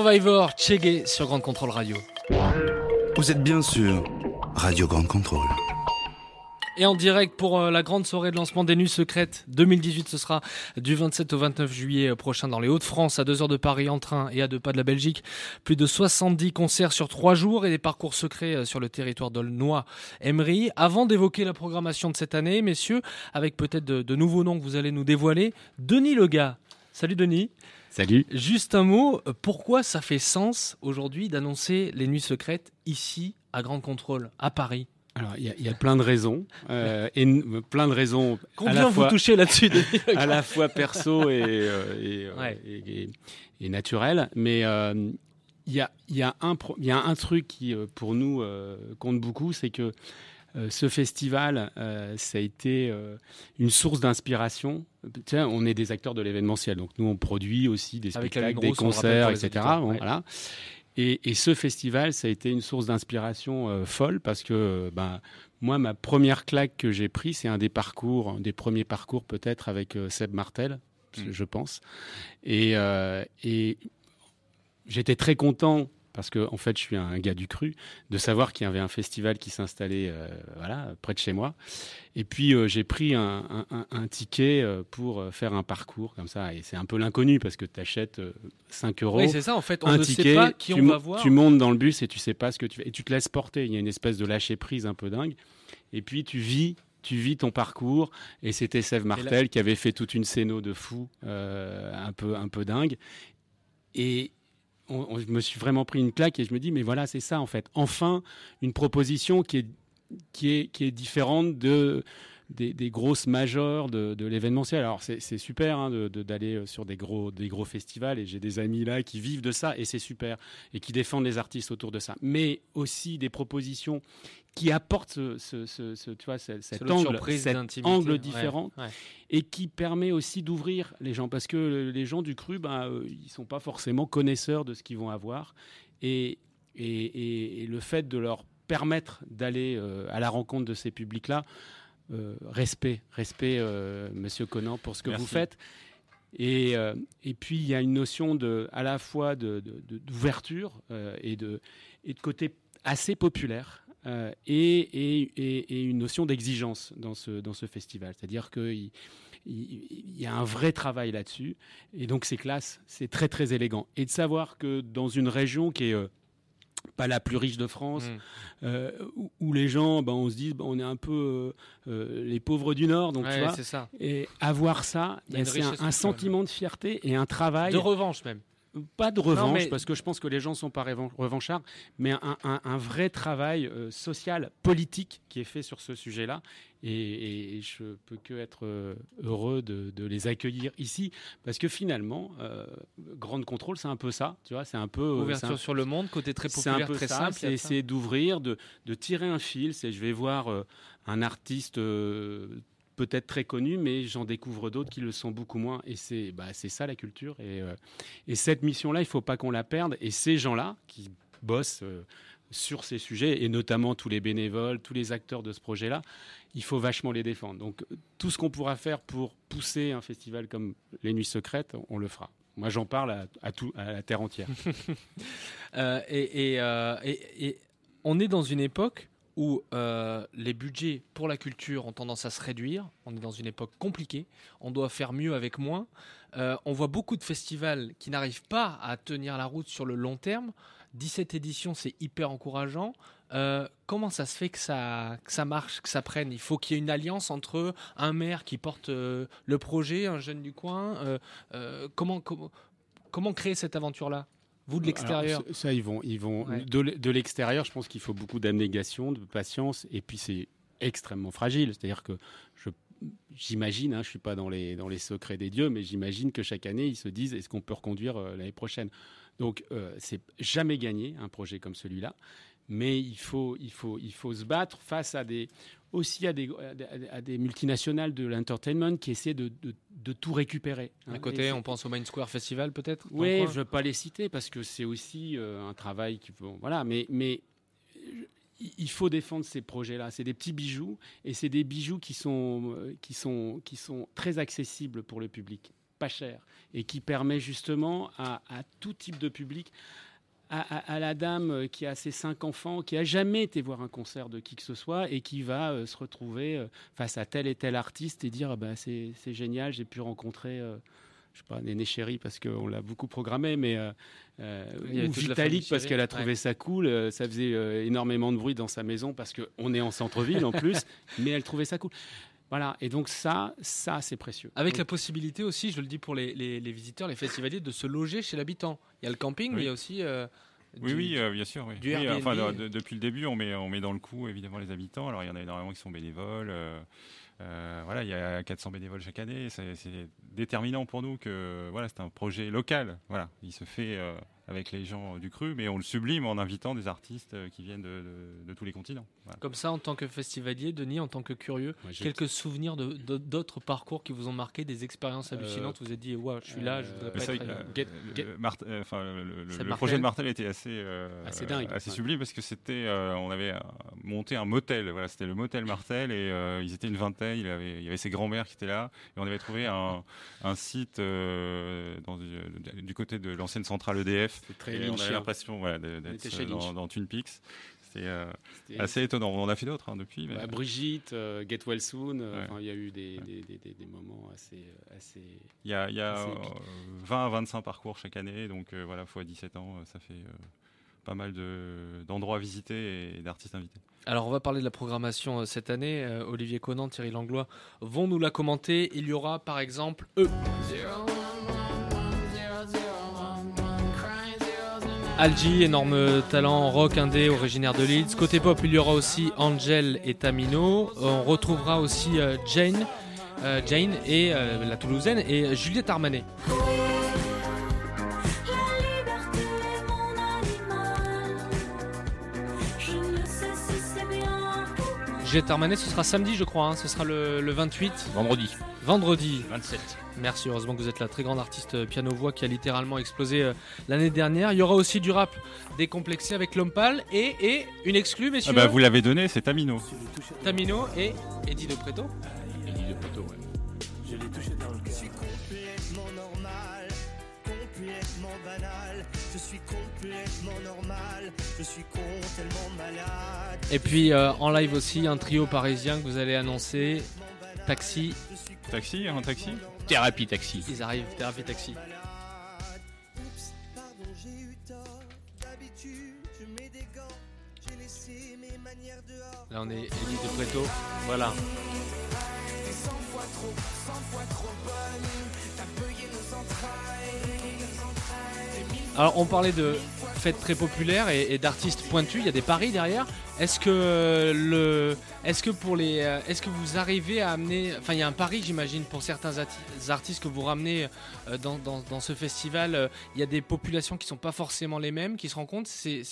Survivor, Chegué sur Grande Contrôle Radio. Vous êtes bien sûr Radio Grande Contrôle. Et en direct pour euh, la grande soirée de lancement des Nuits Secrètes 2018, ce sera du 27 au 29 juillet euh, prochain dans les Hauts-de-France, à 2 heures de Paris en train et à deux pas de la Belgique. Plus de 70 concerts sur trois jours et des parcours secrets euh, sur le territoire d'Aulnois, Emery. Avant d'évoquer la programmation de cette année, messieurs, avec peut-être de, de nouveaux noms que vous allez nous dévoiler, Denis Lega. Salut Denis. Salut. Juste un mot, pourquoi ça fait sens aujourd'hui d'annoncer les Nuits Secrètes ici à Grande Contrôle, à Paris? Alors, il y, y, a plein de raisons, euh, et plein de raisons. Combien à la vous fois, touchez là-dessus À la fois perso et, euh, et, ouais. et, et, et, naturel, mais euh, il y, a, y, a un il y a un truc qui, euh, pour nous, euh, compte beaucoup, c'est que euh, ce festival, ça a été une source d'inspiration. Tiens, on est des acteurs de l'événementiel, donc nous on produit aussi des Avec spectacles, des concerts, etc. Bon, ouais. voilà. Et, et, ce festival, ça a été une source d'inspiration euh, folle parce que ben, moi, ma première claque que j'ai pris, c'est un des parcours, un des premiers parcours peut-être avec euh, Seb Martel, mmh. je pense. Et, euh, et j'étais très content parce que en fait, je suis un gars du cru, de savoir qu'il y avait un festival qui s'installait euh, voilà, près de chez moi. Et puis, euh, j'ai pris un, un, un, ticket euh, pour faire un parcours comme ça. Et c'est un peu l'inconnu parce que tu achètes 5 euros. Oui, c'est ça, en fait. On un ne ticket, sait pas qui tu, on va voir. Tu montes dans le bus et tu sais pas ce que tu fais. Et tu te laisses porter. Il y a une espèce de lâcher prise un peu dingue. Et puis, tu vis tu vis ton parcours et c'était Sève Martel qui avait fait toute une scéno de fou euh, un peu un peu dingue et on, je me suis vraiment pris une claque et je me dis mais voilà c'est ça en fait. Enfin une proposition qui est qui est qui est différente de des, des, grosses majors de, de l'événementiel. Alors c'est super hein, d'aller de, de, sur des gros, des gros festivals et j'ai des amis là qui vivent de ça et c'est super et qui défendent les artistes autour de ça. Mais aussi des propositions qui apportent ce, ce, ce, ce tu vois, cet, cet angle, cet angle différent ouais, ouais. et qui permet aussi d'ouvrir les gens parce que les gens du cru, ben, euh, ils sont pas forcément connaisseurs de ce qu'ils vont avoir et, et, et, et, le fait de leur permettre d'aller euh, à la rencontre de ces publics-là, euh, respect, respect, euh, Monsieur Conan, pour ce que Merci. vous faites. Et, euh, et, puis il y a une notion de, à la fois d'ouverture de, de, et, de, et de côté assez populaire. Euh, et, et, une notion d'exigence dans ce, dans ce festival. C'est-à-dire qu'il il, y a un vrai travail là-dessus. Et donc c'est classe, c'est très très élégant. Et de savoir que dans une région qui est euh, pas la plus riche de France, mmh. euh, où, où, les gens, ben, on se dit, ben, on est un peu euh, les pauvres du Nord, donc ouais, tu vois. Ça. Et avoir ça, c'est un, un sentiment de fierté et un travail. De revanche même. Pas de revanche, non, mais... parce que je pense que les gens ne sont pas revanchards, mais un, un, un vrai travail euh, social, politique qui est fait sur ce sujet-là. Et, et, je peux que être euh, heureux de, de, les accueillir ici, parce que finalement, euh, Grande Contrôle, c'est un peu ça, tu vois, c'est un peu ouverture un, sur le monde, côté très populaire, un peu très ça, simple. C'est essayer d'ouvrir, de, de, tirer un fil. C'est je vais voir euh, un artiste peut-être très connus, mais j'en découvre d'autres qui le sont beaucoup moins. Et c'est bah, ça la culture. Et, euh, et cette mission-là, il ne faut pas qu'on la perde. Et ces gens-là qui bossent euh, sur ces sujets, et notamment tous les bénévoles, tous les acteurs de ce projet-là, il faut vachement les défendre. Donc tout ce qu'on pourra faire pour pousser un festival comme Les Nuits Secrètes, on le fera. Moi, j'en parle à, à, tout, à la terre entière. euh, et, et on est dans une époque où euh, les budgets pour la culture ont tendance à se réduire. On est dans une époque compliquée. On doit faire mieux avec moins. Euh, on voit beaucoup de festivals qui n'arrivent pas à tenir la route sur le long terme. 17 éditions, c'est hyper encourageant. Euh, comment ça se fait que ça, marche, que ça prenne? Il faut qu'il y ait une alliance entre un maire qui porte le projet, un jeune du coin. Comment créer cette aventure-là? Vous de l'extérieur Ça, ils vont, ils vont ouais. de l'extérieur. Je pense qu'il faut beaucoup d'abnégation, de patience, et puis c'est extrêmement fragile. C'est-à-dire que je j'imagine, hein, je suis pas dans les dans les secrets des dieux, mais j'imagine que chaque année ils se disent est-ce qu'on peut reconduire euh, l'année prochaine? Donc euh, c'est jamais gagné un projet comme celui-là, mais il faut il faut il faut se battre face à des aussi à des, à des multinationales de l'entertainment qui essaient de, de, de, tout récupérer. Hein, côté, on pense au Main Square Festival peut-être Oui, je ne veux pas les citer parce que c'est aussi euh, un travail qui... Bon, voilà, mais, mais il faut défendre ces projets-là. C'est des petits bijoux et c'est des bijoux qui sont, qui, sont, qui sont très accessibles pour le public. pas cher et qui permet justement à, à tout type de public à, à- à la dame qui a ses cinq enfants, qui a jamais été voir un concert de qui que ce soit et qui va euh, se retrouver euh, face à tel et tel artiste et dire ah bah, c'est c'est génial, j'ai pu rencontrer. euh, je sais pas, Néné Chéri parce qu'on l'a beaucoup programmé, mais euh, euh, ou Vitalik parce qu'elle a ouais. trouvé ça cool. euh, ça faisait énormément de bruit dans sa maison parce qu'on est en centre-ville en plus, mais elle trouvait ça cool. Voilà, et donc ça, ça c'est précieux. Avec Donc, la possibilité aussi, je le dis pour les, les- les visiteurs, les festivaliers, de se loger chez l'habitant. Il y a le camping, mais il y a aussi. euh, Oui, du- oui, euh, bien sûr. Oui. du Oui, Airbnb. enfin, de- de- depuis le début, on met, on met dans le coup évidemment les habitants. Alors, il y en a énormément qui sont bénévoles. euh, euh, voilà, il y a 400 bénévoles chaque année. C'est c'est déterminant pour nous que voilà, c'est un projet local. Voilà, il se fait euh, avec les gens du cru, mais on le sublime en invitant des artistes euh, qui viennent de, de- de tous les continents. Voilà. Comme ça, en tant que festivalier, Denis, en tant que curieux, quelques souvenirs d'autres parcours qui vous ont marqué, des expériences hallucinantes. vous vous êtes dit, ouais, je suis là, je voudrais euh, pas être que, euh, Get- le- get- le Mart- euh, enfin, le, le- C'est le Martel. projet de Martel était assez, euh, Assez dingue, assez ouais. sublime parce que c'était, euh, on avait euh, monté un motel. Voilà, c'était le motel Martel et euh, ils étaient une vingtaine. Il, avait, il y avait ses grands-mères qui étaient là et on avait trouvé un, un site euh, dans, du, du côté de l'ancienne centrale EDF. C'est très Et on avait lynchien. l'impression était d'être chez dans, dans Twin Peaks. C'était euh, assez étonnant. On en a fait d'autres hein, depuis. mais- Bah, Brigitte, euh, Get Well Soon, euh, Ouais. il y a eu des, des, des- des- des moments assez, assez. Il y a, il y a assez euh, épiques. 20 à 25 parcours chaque année, donc euh, voilà, fois 17 ans, ça fait euh, pas mal de- d'endroits à visiter et d'artistes invités. Alors, on va parler de la programmation euh, cette année. Euh, Olivier Conan, Thierry Langlois vont nous la commenter. Il y aura, par exemple, eux. Algi, énorme talent rock indé originaire de Leeds. Côté pop, il y aura aussi Angel et Tamino. On retrouvera aussi euh, Jane, euh, Jane et euh, la Toulousaine et Juliette Armanet. Juliette Armanet, ce sera samedi, je crois. hein. Ce sera le, le 28. Vendredi. Vendredi. 27. Merci, heureusement que vous êtes la très grande artiste piano-voix qui a littéralement explosé euh, l'année dernière. Il y aura aussi du rap décomplexé avec L'Homme Pâle et, et une exclue, messieurs. Ah bah, vous l'avez donné, c'est Tamino. Tamino et Eddie De Preto. Eddie de Preto, ouais. Je l'ai touché dans le cœur. Je suis complètement normal, complètement banal. Je suis complètement Et puis euh, en live aussi, un trio parisien que vous allez annoncer. Taxi. Taxi, un taxi Thérapie taxi. Ils arrivent, thérapie taxi. Là, on est Eddie De Preto. Voilà. Alors, on parlait de fêtes très populaires et, d'artistes pointus. Il y a des paris derrière. Est-ce que le, est-ce que pour les, euh, est-ce que vous arrivez à amener, enfin, il y a un pari, j'imagine, pour certains artistes que vous ramenez euh, dans, ce festival. euh, Il y a des populations qui sont pas forcément les mêmes, qui se rencontrent. C'est,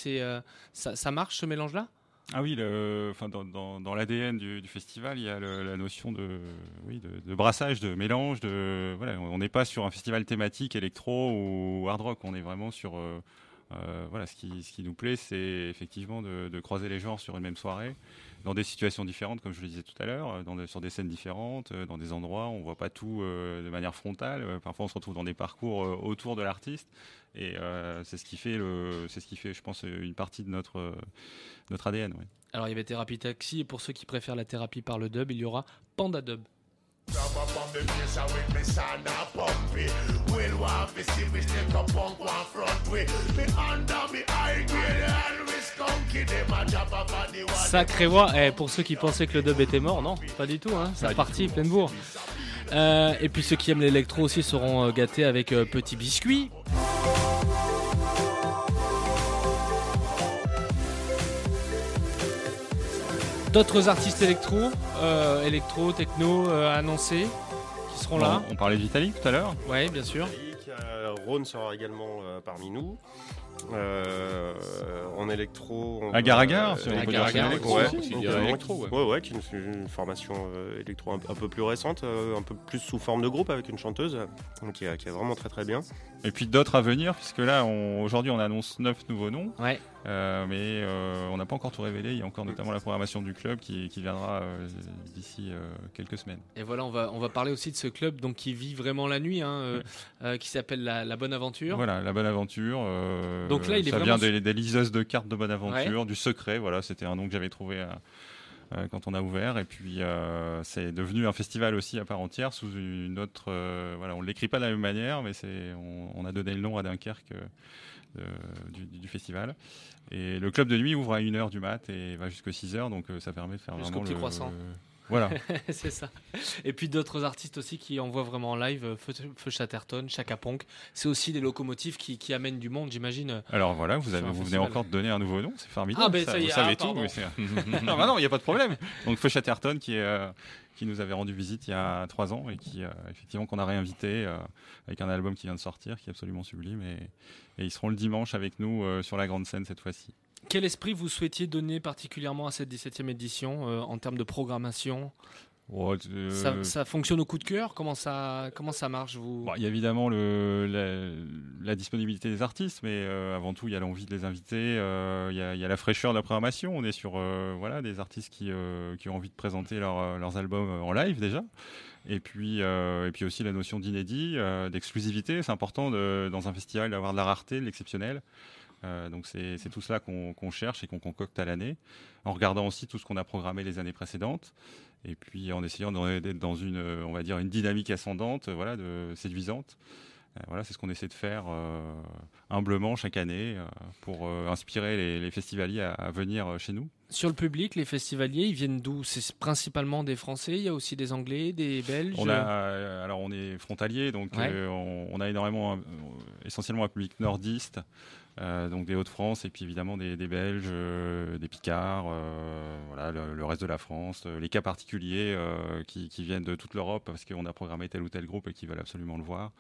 ça, marche ce mélange-là? Ah oui, le, enfin, dans, l'ADN du, festival, il y a la notion de, oui, de, brassage, de mélange. De, voilà, on n'est pas sur un festival thématique électro ou hard rock, on est vraiment sur... euh, voilà, ce qui, ce qui nous plaît, c'est effectivement de, croiser les genres sur une même soirée, dans des situations différentes, comme je le disais tout à l'heure, euh, sur des scènes différentes, euh, dans des endroits, on voit pas tout de manière frontale. Parfois, on se retrouve dans des parcours autour de l'artiste, et c'est ce qui fait le, ce qui fait, je pense, une partie de notre notre ADN. Alors il y avait Thérapie Taxi et pour ceux qui préfèrent la thérapie par le dub, il y aura Panda Dub. Sacré voix. Eh, pour ceux qui pensaient que le dub était mort, non, pas du tout. Hein. C'est reparti, pleine bourre. Euh, et puis ceux qui aiment l'électro aussi seront euh, gâtés avec euh, Petit Biscuit. D'autres artistes électro, euh, électro, techno euh, annoncés qui seront là. On, parlait de Vitalik tout à l'heure. Oui, bien sûr. Euh, Rhône sera également euh, parmi nous. Euh, en électro. on Agar Agar, si on euh, peut dire Agar Agar, électro ouais, aussi, c'est électro, ouais. ouais, ouais, qui est une, une formation euh, électro un, un peu plus récente, euh, un peu plus sous forme de groupe avec une chanteuse euh, qui, est- qui est vraiment très très bien. Et puis d'autres à venir, puisque là, aujourd'hui, on annonce neuf nouveaux noms. Ouais. Euh, mais euh, on n'a pas encore tout révélé. Il y a encore notamment la programmation du club qui, qui viendra euh, d'ici quelques semaines. Et voilà, on va, on va parler aussi de ce club donc, qui vit vraiment la nuit, hein, qui s'appelle la, La Bonne Aventure. Voilà, la bonne aventure. Donc là, il est ça vraiment vient des, des liseuses de cartes de bonne aventure, Ouais. du secret. Voilà, c'était un nom que j'avais trouvé euh, quand on a ouvert. Et puis, euh, c'est devenu un festival aussi à part entière sous une autre. euh, voilà, on l'écrit pas de la même manière, mais c'est on, on a donné le nom à Dunkerque du, du festival. Et le club de nuit ouvre à 1h du mat et va jusqu'à 6h, donc ça permet de faire Jusqu'au vraiment petit le- croissant. Voilà. c'est ça. Et puis d'autres artistes aussi qui envoient vraiment en live, euh, Feu, Feu Chatterton, Chaka Ponk. C'est aussi des locomotives qui, qui amènent du monde, j'imagine. euh, Alors voilà, vous, avez, vous venez encore de donner un nouveau nom, c'est formidable. Ah, ben, ça y vous savez ah, tout. mais non, bah non, il n'y a pas de problème. Donc Feu Chatterton qui, est, euh, qui nous avait rendu visite il y a trois ans et qui, euh, effectivement, qu'on a réinvité euh, avec un album qui vient de sortir, qui est absolument sublime. Et, et ils seront le dimanche avec nous euh, sur la grande scène cette fois-ci. Quel esprit vous souhaitiez donner particulièrement à cette 17e édition euh, en termes de programmation? Euh, ça, ça fonctionne au coup de cœur? Comment ça, comment ça marche vous? Bon, il y a évidemment le, la, la disponibilité des artistes, mais euh, avant tout, il y a l'envie de les inviter. euh, Il y, a- il y a la fraîcheur de la programmation. On est sur voilà, des artistes qui, qui ont envie de présenter leur, leurs albums en live déjà. Et puis, et puis aussi la notion d'inédit, d'exclusivité. C'est important de- dans un festival d'avoir de la rareté, de l'exceptionnel. Euh, donc c'est tout cela qu'on cherche et qu'on concocte à l'année, en regardant aussi tout ce qu'on a programmé les années précédentes, et puis en essayant d'être dans une, euh, une dynamique ascendante, voilà, séduisante. Euh, voilà, c'est ce qu'on essaie de faire euh, humblement chaque année euh, pour inspirer les, les festivaliers à, à venir chez nous. Sur le public, les festivaliers, ils viennent d'où? C'est principalement des Français, il y a aussi des Anglais, des Belges? On a, alors on est frontalier, donc Ouais. on, on a énormément, essentiellement un public nordiste, euh, donc des Hauts-de-France et puis évidemment des, des Belges, euh, des Picards, euh, voilà, le, le reste de la France, les cas particuliers qui, qui viennent de toute l'Europe parce qu'on a programmé tel ou tel groupe et qui veulent absolument le voir.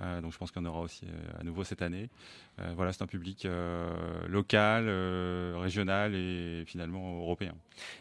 Euh, donc je pense qu'il y en aura aussi euh, à nouveau cette année. Euh, voilà, c'est un public local, régional et finalement européen.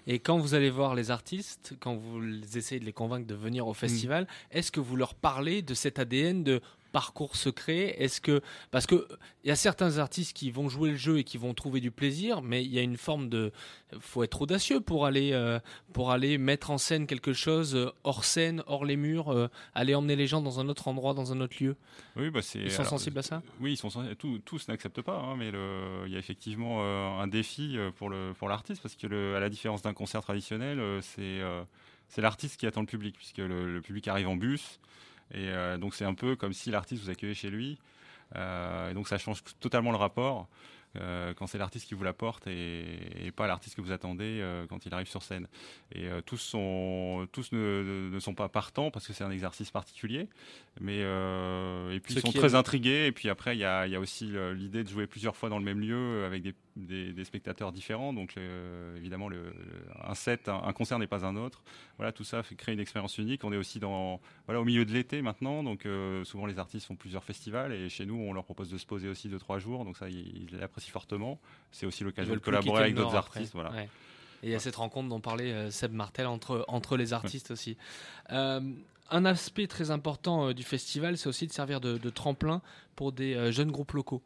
Et quand vous allez voir les artistes, quand vous essayez de les convaincre de venir au festival, Mm. est-ce que vous leur parlez de cet ADN de parcours secret Est-ce que parce que il y a certains artistes qui vont jouer le jeu et qui vont trouver du plaisir, mais il y a une forme de faut être audacieux pour aller euh, pour aller mettre en scène quelque chose euh, hors scène, hors les murs, euh, aller emmener les gens dans un autre endroit, dans un autre lieu. Oui, bah c'est. Ils sont alors, sensibles à ça? Oui, ils sont tous, tous n'acceptent pas, hein, mais le- il y a effectivement euh, un défi pour le pour l'artiste parce que le- à la différence d'un concert traditionnel, c'est c'est l'artiste qui attend le public puisque le, le public arrive en bus et euh, donc c'est un peu comme si l'artiste vous accueillait chez lui Euh, et donc ça change totalement le rapport. euh, quand c'est l'artiste qui vous l'apporte et, et pas l'artiste que vous attendez quand il arrive sur scène. Et tous, sont, tous ne, ne sont pas partants parce que c'est un exercice particulier, mais et puis Ceux ils sont très aiment. intrigués. Et puis après, il y a, y a aussi l'idée de jouer plusieurs fois dans le même lieu avec des, des- des spectateurs différents. Donc euh, évidemment, le, un set, un, un concert n'est pas un autre. Voilà, tout ça fait créer une expérience unique. On est aussi dans, voilà, au milieu de l'été maintenant, donc euh, souvent les artistes font plusieurs festivals et chez nous, on leur propose de se poser aussi deux trois jours. Donc ça, ils l'apprécient fortement. C'est aussi l'occasion de collaborer avec d'autres artistes. Voilà. Ouais. Et il y a cette rencontre dont parlait euh, Seb Martel entre, entre les artistes aussi. Euh, un aspect très important euh, du festival, c'est aussi de servir de, de tremplin pour des jeunes groupes locaux.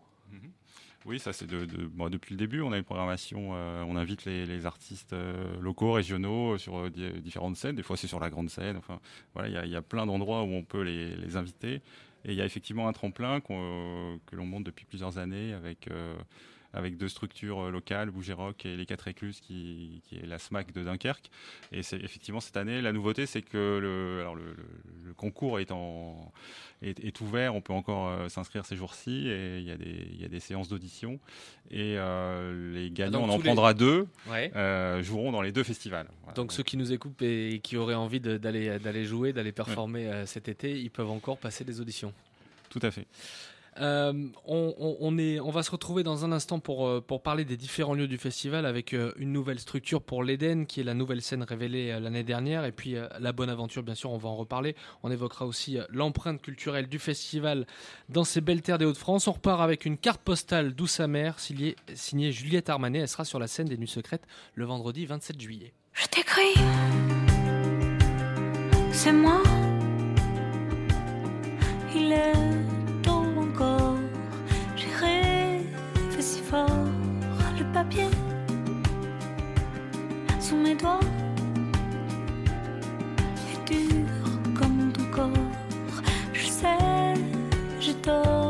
Oui, ça c'est de, bon, depuis le début. On a une programmation, euh, on invite les, artistes euh, locaux, régionaux euh, sur di- différentes scènes. Des fois c'est sur la grande scène. Enfin, voilà, il y a- plein d'endroits où on peut les, inviter. Et il y a effectivement un tremplin que l'on monte depuis plusieurs années avec avec deux structures euh, locales, Bouger Rock et les Quatre Écluses, qui, qui est la SMAC de Dunkerque. Et c'est effectivement cette année, la nouveauté, c'est que le, alors le, le- le concours est, en, est, est ouvert, on peut encore euh, s'inscrire ces jours-ci, et il y, a des- il y a des séances d'audition. Et euh, les gagnants, donc on en les- prendra deux, Ouais. euh, joueront dans les deux festivals. Voilà. Donc ceux qui nous écoutent et qui auraient envie d'aller jouer, d'aller performer cet été, ils peuvent encore passer des auditions. Tout à fait. Euh, on, est, on va se retrouver dans un instant pour, euh, pour parler des différents lieux du festival avec euh, une nouvelle structure pour l'Eden, qui est la nouvelle scène révélée l'année dernière, et puis la bonne aventure, bien sûr, on va en reparler. On évoquera aussi l'empreinte culturelle du festival dans ces belles terres des Hauts-de-France. On repart avec une carte postale douce amère signée, signée Juliette Armanet. Elle sera sur la scène des Nuits Secrètes le vendredi 27 juillet. Je t'écris, c'est moi. Il est sous mes doigts. Est dur comme ton corps. Je sais, j'ai tort,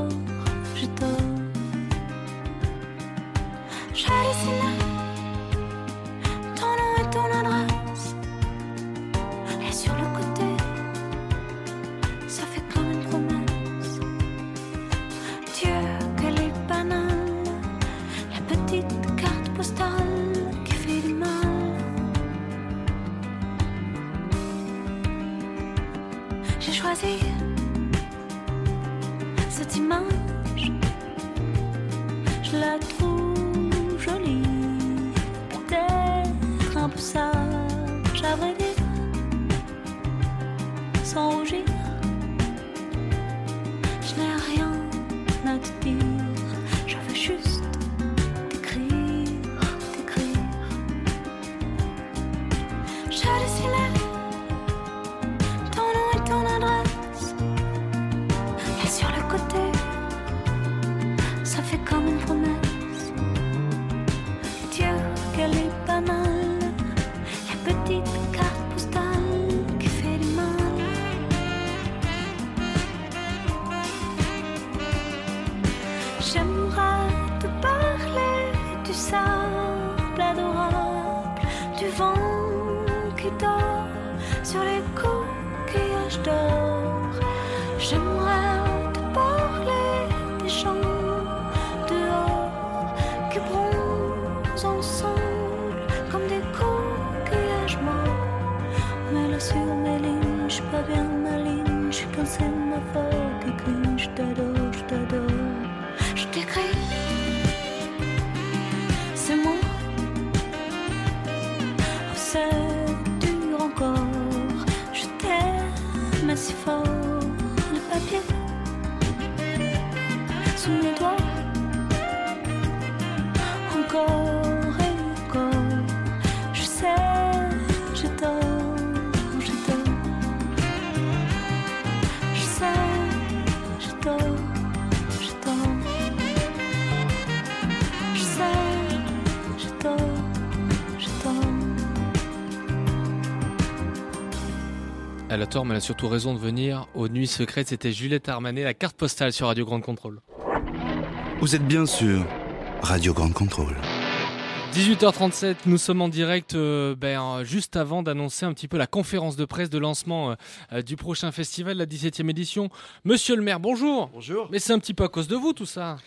tort, mais elle a surtout raison de venir aux Nuits Secrètes. C'était Juliette Armanet, la carte postale sur Radio Grande Contrôle. Vous êtes bien sûr Radio Grande Contrôle. 18h37, nous sommes en direct euh, ben, juste avant d'annoncer un petit peu la conférence de presse de lancement euh, euh, du prochain festival, la 17e édition. Monsieur le maire, bonjour. Bonjour. Mais c'est un petit peu à cause de vous tout ça.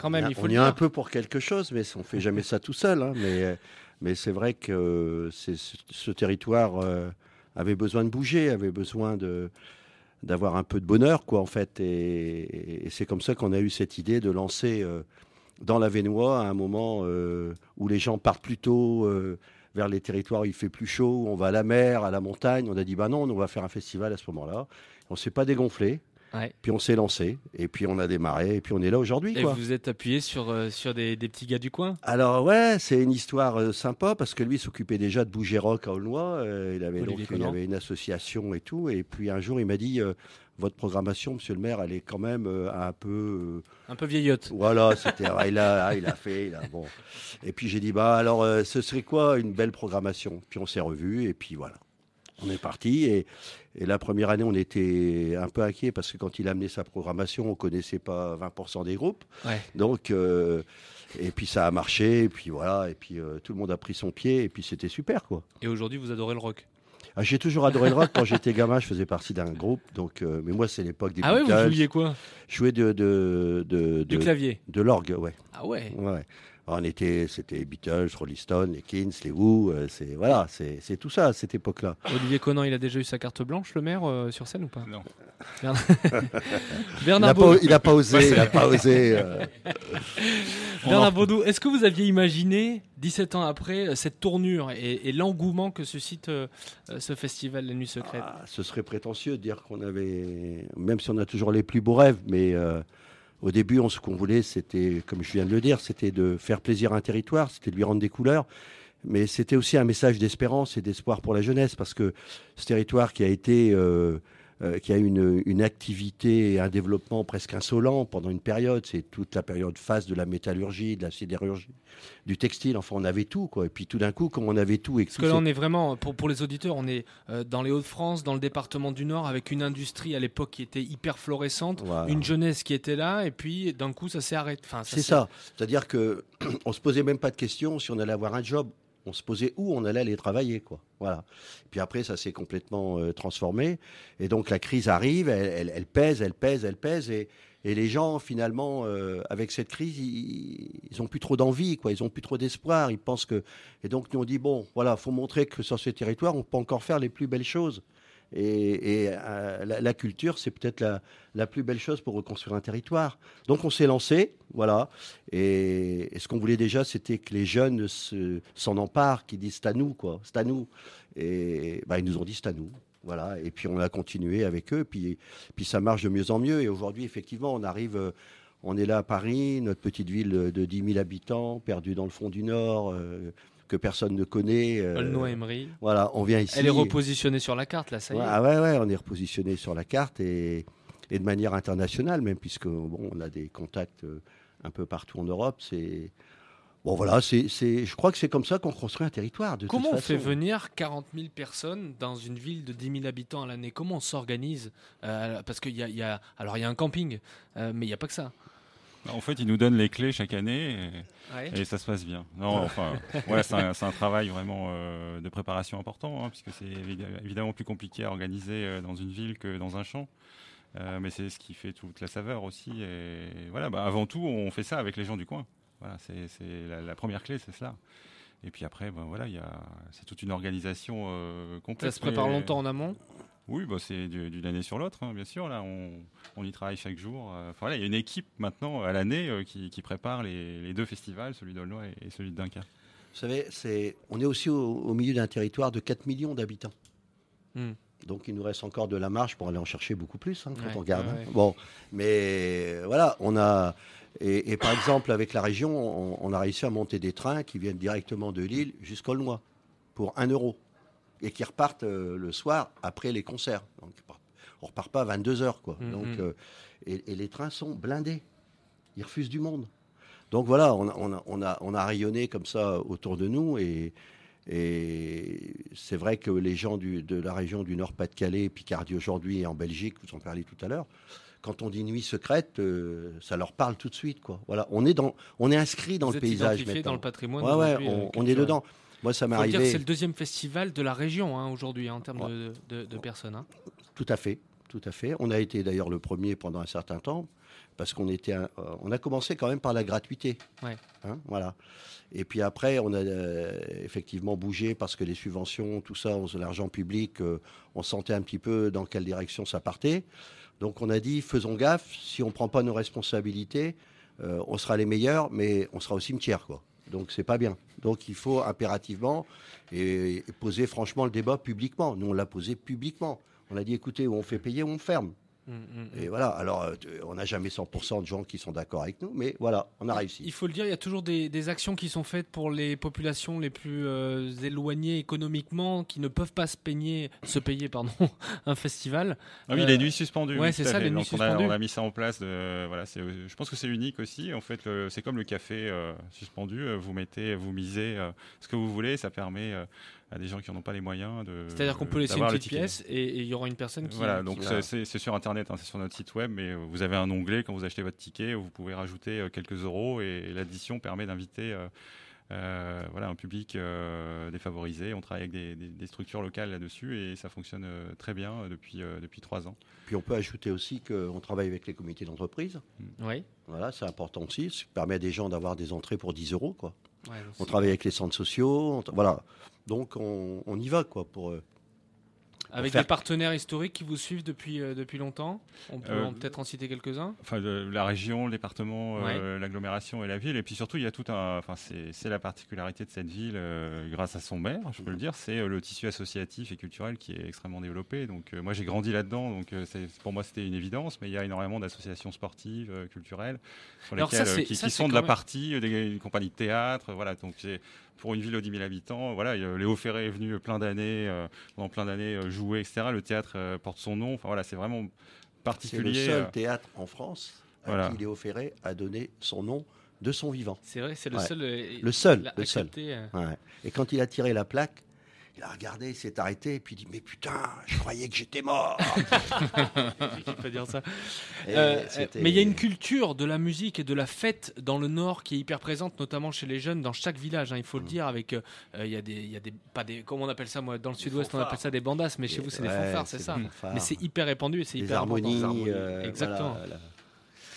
Quand même, on il faut on le y a un peu pour quelque chose, mais on fait jamais ça tout seul. hein. mais mais c'est vrai que c'est- ce, ce territoire euh, avait besoin de bouger, avait besoin de d'avoir un peu de bonheur, quoi, en fait. Et, c'est comme ça qu'on a eu cette idée de lancer euh, dans la Vénois à un moment euh, où les gens partent plutôt euh, vers les territoires où il fait plus chaud, où on va à la mer, à la montagne. On a dit, bah non, on va faire un festival à ce moment-là. On s'est pas dégonflé. Ouais. Puis on s'est lancé, et puis on a démarré, et puis on est là aujourd'hui. Et quoi. vous êtes appuyé sur, euh, sur des, des petits gars du coin? Alors ouais, c'est une histoire euh, sympa parce que lui s'occupait déjà de Bouger Rock à Aulnois. euh, il avait donc il avait une association et tout. Et puis un jour, il m'a dit votre programmation, Monsieur le Maire, elle est quand même un peu Un peu vieillotte. Voilà, c'était ah, il a ah, il a fait, il a bon. Et puis j'ai dit bah alors ce serait quoi une belle programmation? Puis on s'est revus et puis voilà. On est parti et, et la première année, on était un peu inquiet parce que quand il a amené sa programmation, on connaissait pas 20% des groupes. Ouais. Donc, euh, et puis ça a marché, et puis voilà, et puis euh, tout le monde a pris son pied, et puis c'était super, quoi. Et aujourd'hui, vous adorez le rock? Ah, j'ai toujours adoré le rock. Quand j'étais gamin, je faisais partie d'un groupe, donc, euh, mais moi, c'est l'époque des Ah ouais, vous jouiez quoi? Je jouais de, de, de- Du de- clavier. De l'orgue, ouais. Ah ouais Ouais. On était, c'était Beatles, Rolling Stones, les Kings, les Who, euh, c'est voilà, c'est tout ça à cette époque-là. Olivier Conan, il a déjà eu sa carte blanche, le maire, euh, sur scène ou pas? Non. Bernard, Il Bernard a pas- Baudou. il a pas osé, il a pas osé, euh. Bernard Baudou, est-ce que vous aviez imaginé, 17 ans après, cette tournure et, et l'engouement que suscite euh, ce festival La Nuit Secrète? Ah, ce serait prétentieux de dire qu'on avait, même si on a toujours les plus beaux rêves, mais euh, au début, ce qu'on voulait, c'était, comme je viens de le dire, c'était de faire plaisir à un territoire, c'était de lui rendre des couleurs, mais c'était aussi un message d'espérance et d'espoir pour la jeunesse, parce que ce territoire qui a été euh, euh, qui a une, une activité et un développement presque insolent pendant une période. C'est toute la période phase de la métallurgie, de la sidérurgie, du textile. Enfin, on avait tout, quoi. Et puis tout d'un coup, comme on avait tout et que Parce que là, on est vraiment, pour, pour les auditeurs, on est euh, dans les Hauts-de-France, dans le département du Nord, avec une industrie à l'époque qui était hyper florissante, Voilà. une jeunesse qui était là, et puis d'un coup, ça s'est arrêté. Enfin, C'est ça. C'est-à-dire que on se posait même pas de questions si on allait avoir un job. On se posait où on allait aller travailler, quoi. Voilà. Puis après, ça s'est complètement euh, transformé. Et donc la crise arrive, elle, pèse, elle pèse, elle pèse, et, les gens finalement, euh, avec cette crise, ils, ils ont plus trop d'envie, quoi. Ils ont plus trop d'espoir. Ils pensent que. Et donc nous on dit bon, voilà, faut montrer que sur ce territoire, on peut encore faire les plus belles choses. Et, euh, la, culture, c'est peut-être la, plus belle chose pour reconstruire un territoire. Donc on s'est lancé, voilà. Et, ce qu'on voulait déjà, c'était que les jeunes se- s'en emparent, qu'ils disent c'est à nous, quoi, c'est à nous. Et bah, ils nous ont dit c'est à nous. Voilà, et puis on a continué avec eux, puis, puis ça marche de mieux en mieux. Et aujourd'hui, effectivement, on arrive, euh, on est là à Paris, notre petite ville de 10 000 habitants, perdue dans le fond du Nord, euh, que personne ne connaît. euh, Aulnoy-Emery. Voilà, on vient ici. Elle est repositionnée sur la carte, là, ça y est. Ah ouais, ouais, on est repositionné sur la carte et, et de manière internationale même, puisque bon, on a des contacts euh, un peu partout en Europe. C'est bon, voilà, c'est, je crois que c'est comme ça qu'on construit un territoire. De Comment toute on fait venir 40 000 personnes dans une ville de 10 000 habitants à l'année? Comment on s'organise Euh, Parce qu'il y a, y a- alors il y a un camping, euh, mais il n'y a pas que ça. En fait, ils nous donnent les clés chaque année et, Ouais. et ça se passe bien. Non, enfin, ouais, c'est un, travail vraiment euh, de préparation important, hein, puisque c'est évi- évidemment plus compliqué à organiser euh, dans une ville que dans un champ. Euh, mais c'est ce qui fait toute la saveur aussi. Et voilà, bah, avant tout, on fait ça avec les gens du coin. Voilà, c'est la, la première clé, c'est cela. Et puis après, ben voilà, il y a, c'est toute une organisation euh, complète. Ça se prépare longtemps en amont oui, bah, c'est du- d'une année sur l'autre, hein, bien sûr. Là, on, on y travaille chaque jour. Euh, Enfin, il y a une équipe maintenant à l'année euh, qui, qui prépare les, les deux festivals, celui d'Aulnoy et, et celui de Dunkerque. Vous savez, c'est, on est aussi au, au milieu d'un territoire de 4 millions d'habitants. Hmm. Donc il nous reste encore de la marge pour aller en chercher beaucoup plus hein, quand Ouais, on regarde. ouais, hein. ouais. Bon, mais voilà, on a et, et par exemple avec la région, on, on a réussi à monter des trains qui viennent directement de Lille jusqu'à Aulnoy pour 1 euro et qui repartent euh, le soir après les concerts. Donc on repart pas à 22 heures quoi. Mhm. Donc euh, et, et les trains sont blindés, ils refusent du monde. Donc voilà, on a, on a, on a, on a rayonné comme ça autour de nous et, et c'est vrai que les gens du- de la région du Nord-Pas-de-Calais, Picardie aujourd'hui et en Belgique, vous en parliez tout à l'heure, quand on dit nuit secrète, euh, ça leur parle tout de suite. Quoi. Voilà, on est, dans, on est inscrit dans Vous le êtes paysage identifié maintenant. dans le patrimoine Ouais, ouais, on, on est dedans. Moi, ça m'est arrivé. c'est le deuxième festival de la région hein, aujourd'hui hein, en termes de, de- de personnes. hein. Tout à fait, tout à fait. On a été d'ailleurs le premier pendant un certain temps parce qu'on était, euh, on a commencé quand même par la gratuité. Ouais. Hein, voilà. Et puis après, on a euh, effectivement bougé parce que les subventions, tout ça, l'argent public, euh, on sentait un petit peu dans quelle direction ça partait. Donc on a dit, faisons gaffe, si on ne prend pas nos responsabilités, on sera les meilleurs, mais on sera au cimetière, quoi. Donc c'est pas bien. Donc il faut impérativement poser franchement le débat publiquement. Nous on l'a posé publiquement. On a dit écoutez, ou on fait payer ou on ferme. Mm, mm, Et voilà. Alors euh, on n'a jamais 100% de gens qui sont d'accord avec nous, mais voilà, on a réussi. Il faut le dire, il y a toujours des, des actions qui sont faites pour les populations les plus euh, éloignées économiquement, qui ne peuvent pas se payer, se payer pardon, un festival. Ah oui, Euh, les nuits suspendues. Ouais, oui, c'est ça, fait. les nuits Donc, on a, suspendues. on a mis ça en place. De, voilà, je pense que c'est unique aussi. En fait, c'est comme le café euh, suspendu. Vous mettez, vous misez euh, ce que vous voulez. Ça permet euh, à des gens qui n'en ont pas les moyens de. C'est-à-dire qu'on peut laisser une petite pièce et il y aura une personne qui. Voilà, donc qui- c'est- sur internet, hein, c'est sur notre site web, mais vous avez un onglet quand vous achetez votre ticket, où vous pouvez rajouter euh, quelques euros et, l'addition permet d'inviter euh, euh, voilà, un public euh, défavorisé. On travaille avec des, des- des structures locales là-dessus et ça fonctionne euh, très bien depuis, euh, depuis trois ans. Puis on peut ajouter aussi qu'on travaille avec les comités d'entreprise. Oui. Voilà, c'est important aussi. Ça permet à des gens d'avoir des entrées pour 10 euros. Quoi. Ouais, on travaille avec les centres sociaux. on voilà. Donc on, on y va quoi, pour, euh, pour Avec faire- des partenaires historiques qui vous suivent depuis, euh, depuis longtemps. On peut Euh, peut-être en citer quelques-uns? Enfin, la région, le département, euh, l'agglomération et la ville. Et puis surtout, il y a tout un. Enfin, c'est la particularité de cette ville, grâce à son maire, je peux le dire, c'est le tissu associatif et culturel qui est extrêmement développé. Donc, moi, j'ai grandi là-dedans, donc pour moi, c'était une évidence. Mais il y a énormément d'associations sportives, culturelles, sur ça, lesquelles, qui, ça, qui sont de la même- partie, des, des compagnies de théâtre, voilà. Donc, pour une ville de 10 000 habitants, voilà, a- Léo Ferré est venu plein d'années, euh, pendant plein d'années, euh, jouer etc. Le théâtre euh, porte son nom. Enfin voilà, c'est vraiment C'est particulier. le seul euh, théâtre en France à Voilà. qui Léo Ferré a donné son nom de son vivant. C'est vrai, c'est le Ouais. seul, euh, Le seul, le seul. euh. Ouais. Et quand il a tiré la plaque, il a regardé, il s'est arrêté, et puis il dit Mais putain, je croyais que j'étais mort Qui peut dire ça Et Euh, c'était- mais il y a une culture de la musique et de la fête dans le Nord qui est hyper présente, notamment chez les jeunes, dans chaque village. hein, il faut Mm. le dire. Avec, euh, euh, il y a des, il y a des, pas des, comment on appelle ça moi Dans le Sud-Ouest, on appelle ça des bandas, mais chez Et- vous, c'est des ouais, fanfares, c'est ça. des fanfares. Mais c'est hyper répandu et c'est hyper important. harmonies, euh, Exactement. voilà.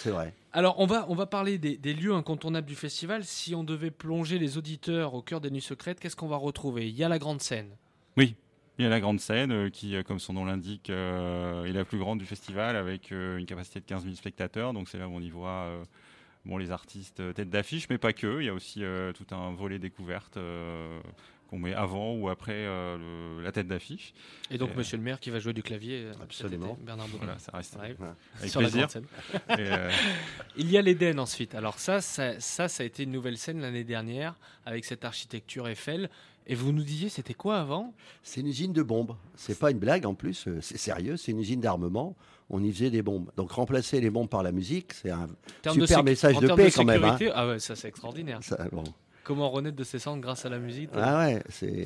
C'est vrai. Alors, on va, on va parler des, des lieux incontournables du festival. Si on devait plonger les auditeurs au cœur des nuits secrètes, qu'est-ce qu'on va retrouver? Il y a la grande scène. Oui, il y a la grande scène euh, qui, euh, comme son nom l'indique, euh, est la plus grande du festival avec euh, une capacité de 15 000 spectateurs. Donc c'est là où on y voit euh, bon, les artistes tête d'affiche, mais pas que. Il y a aussi euh, tout un volet découverte euh, qu'on met avant ou après euh, le- la tête d'affiche. Et donc, monsieur le maire qui va jouer du clavier. euh, Absolument. été, Bernard. Voilà, ça reste Ouais. avec Sur plaisir. grande scène. Et, euh, Il y a l'Éden ensuite. Alors ça, ça, ça, ça a été une nouvelle scène l'année dernière avec cette architecture Eiffel. Et vous nous disiez, c'était quoi avant? C'est une usine de bombes. C'est pas une blague en plus, euh, c'est sérieux, c'est une usine d'armement. On y faisait des bombes. Donc remplacer les bombes par la musique, c'est un de super message en de paix quand même. hein. Ah ouais, ça c'est extraordinaire. Ça, bon. Comment renaître de ses cendres grâce à la musique Ah ouais,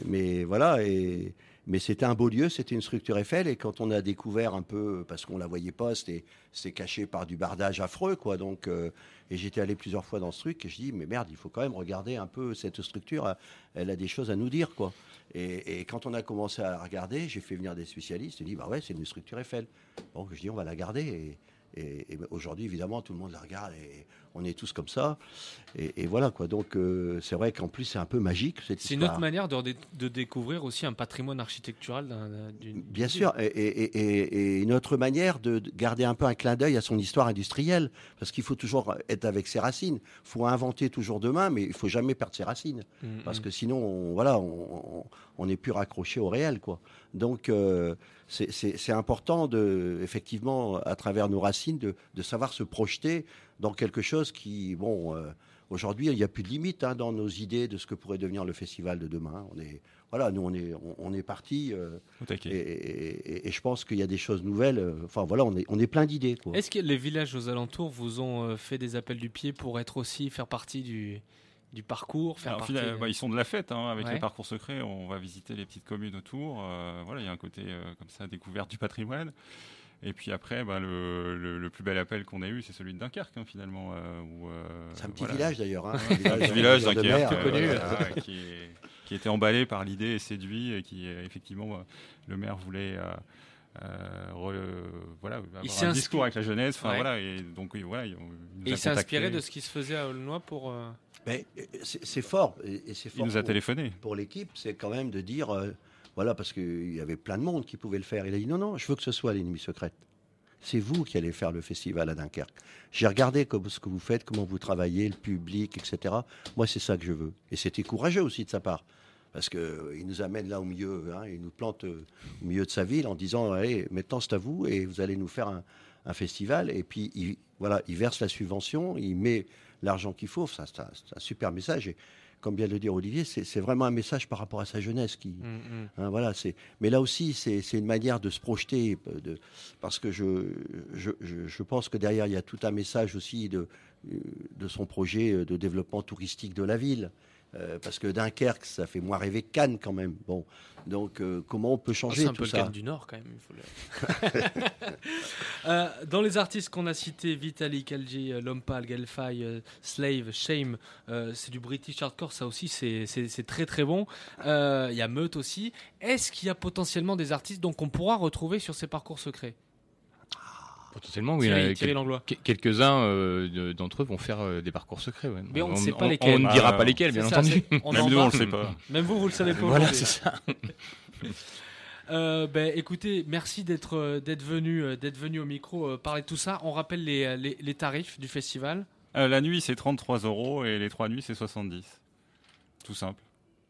mais voilà et mais c'était un beau lieu, c'était une structure Eiffel et quand on a découvert un peu parce qu'on la voyait pas, c'était c'était caché par du bardage affreux quoi. Donc euh, et j'étais allé plusieurs fois dans ce truc et je dis mais merde, il faut quand même regarder un peu cette structure, elle a des choses à nous dire quoi. Et, et quand on a commencé à regarder, j'ai fait venir des spécialistes, j'ai dit bah ouais, c'est une structure Eiffel. Bon, je dis on va la garder et et, et aujourd'hui, évidemment, tout le monde la regarde et on est tous comme ça. Et, et voilà, quoi. Donc, euh, c'est vrai qu'en plus, c'est un peu magique, cette C'est une autre manière de, de découvrir aussi un patrimoine architectural d'un- d'une. Bien sûr, et, et- et- une autre manière de de garder un peu un clin d'œil à son histoire industrielle, parce qu'il faut toujours être avec ses racines. Il faut inventer toujours demain, mais il faut jamais perdre ses racines, Mhm. parce que sinon, on, voilà, on, n'est plus raccroché au réel, quoi. Donc, euh, c'est important de, effectivement, à travers nos racines, de, de savoir se projeter dans quelque chose qui, bon. euh, Aujourd'hui, il n'y a plus de limite hein, dans nos idées de ce que pourrait devenir le festival de demain. On est, voilà, nous on est, on, on est parti. euh, et, et- et je pense qu'il y a des choses nouvelles. euh, Enfin voilà, on est, on est plein d'idées. Est-ce que les villages aux alentours vous ont euh, fait des appels du pied pour être aussi faire partie du, du parcours, faire Alors, partie fila- bah, ils sont de la fête hein, avec Ouais. les parcours secrets. On va visiter les petites communes autour. euh, voilà, il y a un côté euh, comme ça découverte du patrimoine. Et puis après, bah, le, le- le plus bel appel qu'on a eu, c'est celui de Dunkerque hein, finalement. euh, où, euh, C'est un petit voilà. village, d'ailleurs, hein, un c'est un village village Dunkerque, mer, euh, connu. voilà, qui, est- qui était emballé par l'idée et séduit et qui effectivement le maire voulait. euh, euh, re- voilà, avoir s'est un inspi- discours avec la jeunesse, enfin Ouais. voilà, et donc oui, voilà, il, il Et il s'est inspiré de ce qui se faisait à Aulnois pour. Mais c'est c'est fort. Et, et c'est Il fort nous a pour- téléphoné. Pour l'équipe, c'est quand même de dire, euh, voilà, parce qu'il y avait plein de monde qui pouvait le faire. Il a dit non, non, je veux que ce soit l'ennemi secrète. C'est vous qui allez faire le festival à Dunkerque. J'ai regardé comme, ce que vous faites, comment vous travaillez, le public, etc. Moi, c'est ça que je veux. Et c'était courageux aussi de sa part. Parce qu'il nous amène là au milieu, hein, il nous plante euh, au milieu de sa ville en disant Allez, maintenant c'est à vous et vous allez nous faire un, festival. Et puis, il, voilà, il verse la subvention, il met l'argent qu'il faut. C'est un, super message. Comme vient de le dire Olivier, c'est vraiment un message par rapport à sa jeunesse. Qui, Mm, hein, voilà, mais là aussi, c'est une manière de se projeter. De, parce que je, je, je- je pense que derrière, il y a tout un message aussi de, de son projet de développement touristique de la ville. Euh, parce que Dunkerque, ça fait moins rêver que Cannes quand même. Bon, donc euh, comment on peut Oh, changer c'est un tout peu le ça Cannes du Nord quand même. il faut le- Euh, dans les artistes qu'on a cités, Vitalik, Kalji, euh, Lompal, Gelfai, euh, Slave, Shame, c'est du British hardcore, ça aussi c'est- très très bon. Il y a Meute aussi. Est-ce qu'il y a potentiellement des artistes donc on pourra retrouver sur ces parcours secrets? Potentiellement, oui. Thierry- Thierry Langlois. Quelques-uns euh, de- d'entre eux vont faire euh, des parcours secrets. ouais. Mais on ne sait pas on, lesquels. On ne dira pas lesquels, bien ça, entendu. on Même en nous, on parle. le sait pas. Même vous, vous le savez pas. Voilà, c'est ça. Euh, ben, écoutez, merci d'être d'être venu d'être venu au micro euh, parler de tout ça. On rappelle les, les, les tarifs du festival. Euh, la nuit, c'est 33 euros et les trois nuits, c'est 70. Tout simple.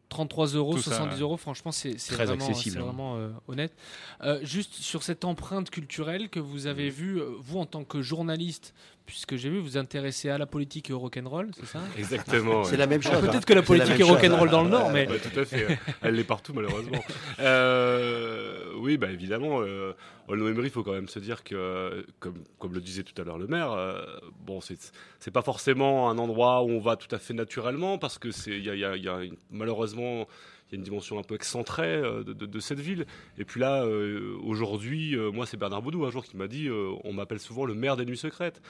33 euros, Tout ça, 70 ouais. euros, franchement, c'est vraiment, hein. vraiment, euh, honnête. Euh, juste sur cette empreinte culturelle que vous avez vue, euh, vous en tant que journaliste, puisque j'ai vu vous intéresser à la politique et au rock'n'roll, c'est ça? Exactement. C'est ouais. la même chose. Peut-être hein. que la la politique est chose. rock'n'roll dans le Nord, mais Bah, tout à fait. Elle l'est partout, malheureusement. Euh, oui, bah, évidemment, euh, il faut quand même se dire que, comme, comme le disait tout à l'heure le maire, euh, bon, c'est c'est pas forcément un endroit où on va tout à fait naturellement, parce que c'est, il y a, y a- il y a une- malheureusement, y a une dimension un peu excentrée euh, de, cette ville. Et puis là, euh, aujourd'hui, euh, moi, c'est Bernard Baudou un jour qui m'a dit, on m'appelle souvent le maire des nuits secrètes.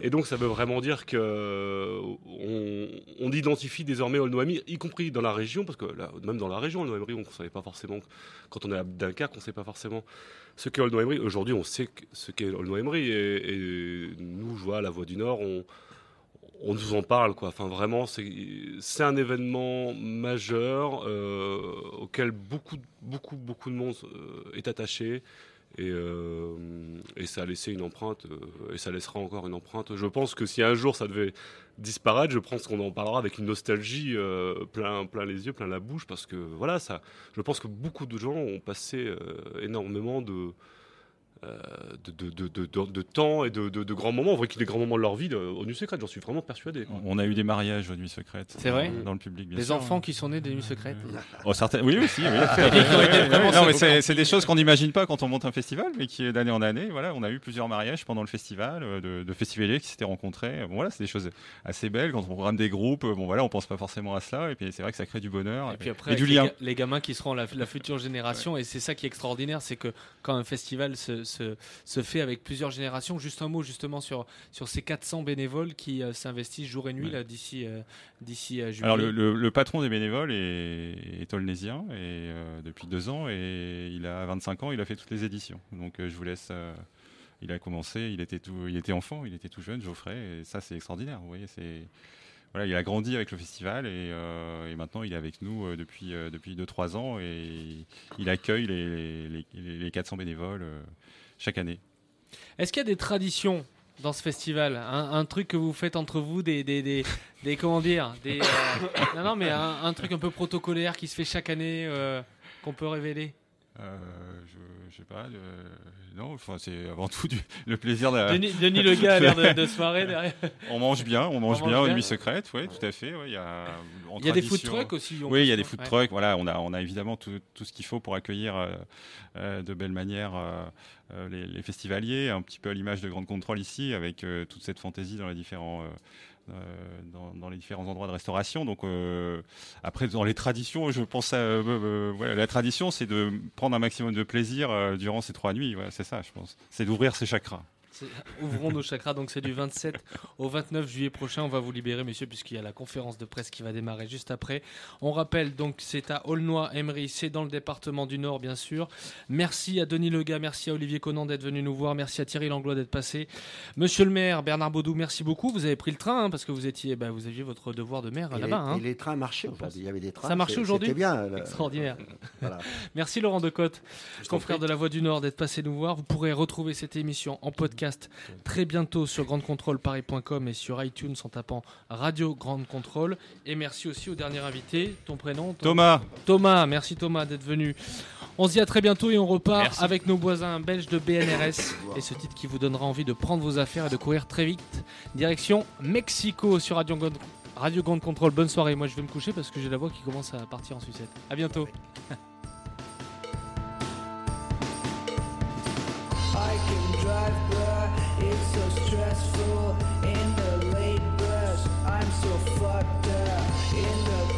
Et donc, ça veut vraiment dire que on, identifie désormais Aulnoy-Emery, y compris dans la région, parce que même dans la région, Aulnoy-Emery, on ne savait pas forcément, quand on est à Dunkerque, on ne sait pas forcément ce qu'est Aulnoy-Emery. Aujourd'hui, on sait ce qu'est Aulnoy-Emery. Et, et nous, je vois à la Voix du Nord, on, on nous en parle, quoi. Enfin, vraiment, c'est un événement majeur euh, auquel beaucoup, beaucoup, beaucoup de monde euh, est attaché. Et, euh, et ça a laissé une empreinte, et ça laissera encore une empreinte. Je pense que si un jour ça devait disparaître, je pense qu'on en parlera avec une nostalgie plein, plein les yeux, plein la bouche, parce que voilà, ça, je pense que beaucoup de gens ont passé énormément de, de, de, de, de- de- de temps et de, de- de grands moments, en vrai, des grands moments de leur vie euh, au Nu Secret, j'en suis vraiment persuadé. quoi. On a eu des mariages aux nuits secrètes. C'est vrai euh, Dans le public, bien des sûr. enfants qui sont nés des nuits secrètes. Oh, certains- Oui, aussi. Oui, c'est des choses qu'on n'imagine pas quand on monte un festival, mais qui d'année en année, voilà, on a eu plusieurs mariages pendant le festival, euh, de, de festivaliers qui s'étaient rencontrés. Bon, voilà, c'est des choses assez belles quand on programme des groupes. euh, Bon, voilà, on pense pas forcément à cela, et puis c'est vrai que ça crée du bonheur Et puis après, et du les, lien. ga- les gamins qui seront la, la future génération, et c'est ça qui est extraordinaire, c'est que quand un festival se, se, se fait avec plusieurs générations, juste un mot justement sur, sur ces 400 bénévoles qui euh, s'investissent jour et nuit Ouais. là d'ici euh, d'ici à juillet. Alors le, le- le patron des bénévoles est, est olnésien et euh, depuis deux ans et il a 25 ans, il a fait toutes les éditions. Donc euh, je vous laisse. euh, il a commencé, il était tout, il était enfant, il était tout jeune, Geoffrey, et ça c'est extraordinaire. Vous voyez, c'est il a grandi avec le festival et, euh, maintenant il est avec nous euh, depuis euh, depuis ans et il accueille les, les, les- les 400 bénévoles chaque année. Est-ce qu'il y a des traditions dans ce festival? Un, truc que vous faites entre vous, des, des, des, comment dire, non non mais un, truc un peu protocolaire qui se fait chaque année qu'on peut révéler? Euh, je, je sais pas. euh, non, enfin, c'est avant tout du- le plaisir de. Denis- Denis Le Gars a l'air de- de se marrer derrière. on mange bien, on mange On bien aux nuits secrètes, oui, tout à fait. ouais, Il y a, en Il y a des food trucks aussi, Oui, il y a des food Ouais. trucks. Voilà, on a, on a évidemment tout, tout ce qu'il faut pour accueillir euh, euh, de belle manière les, les festivaliers, un petit peu à l'image de Grande Contrôle ici, avec toute cette fantaisie dans les différents. Euh, dans, les différents endroits de restauration. Donc euh, après dans les traditions, je pense à euh, la tradition, c'est de prendre un maximum de plaisir durant ces trois nuits. C'est ça, je pense. C'est d'ouvrir ses chakras. Ouvrons nos chakras, donc c'est du 27 au 29 juillet prochain. On va vous libérer, messieurs, puisqu'il y a la conférence de presse qui va démarrer juste après. On rappelle donc c'est à Aulnoy-Emery, c'est dans le département du Nord, bien sûr. Merci à Denis Lega, merci à Olivier Conan d'être venu nous voir, merci à Thierry Langlois d'être passé. Monsieur le maire, Bernard Baudou, merci beaucoup. Vous avez pris le train hein, parce que vous étiez, bah, vous aviez votre devoir de maire là-bas. les- hein. et les trains marchaient aujourd'hui. Il y avait des trains. Ça marchait aujourd'hui c'était bien, là. Extraordinaire. Voilà. Merci Laurent Decotte, t'en confrère de la Voix du Nord, d'être passé nous voir. Vous pourrez retrouver cette émission en podcast très bientôt sur grandecontrôleparis.com et sur iTunes en tapant Radio Grande Contrôle. Et merci aussi au dernier invité, ton prénom ton- Thomas. Thomas, merci Thomas d'être venu. On se dit à très bientôt et on repart Merci. avec nos voisins belges de BNRS et ce titre qui vous donnera envie de prendre vos affaires et de courir très vite. Direction Mexico sur Radio Grande, Radio Grande Contrôle. Bonne soirée. Moi je vais me coucher parce que j'ai la voix qui commence à partir en sucette. À bientôt. so stressful. In the late bus, I'm so fucked up. In the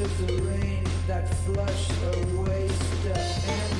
was the rain that flushed away stuff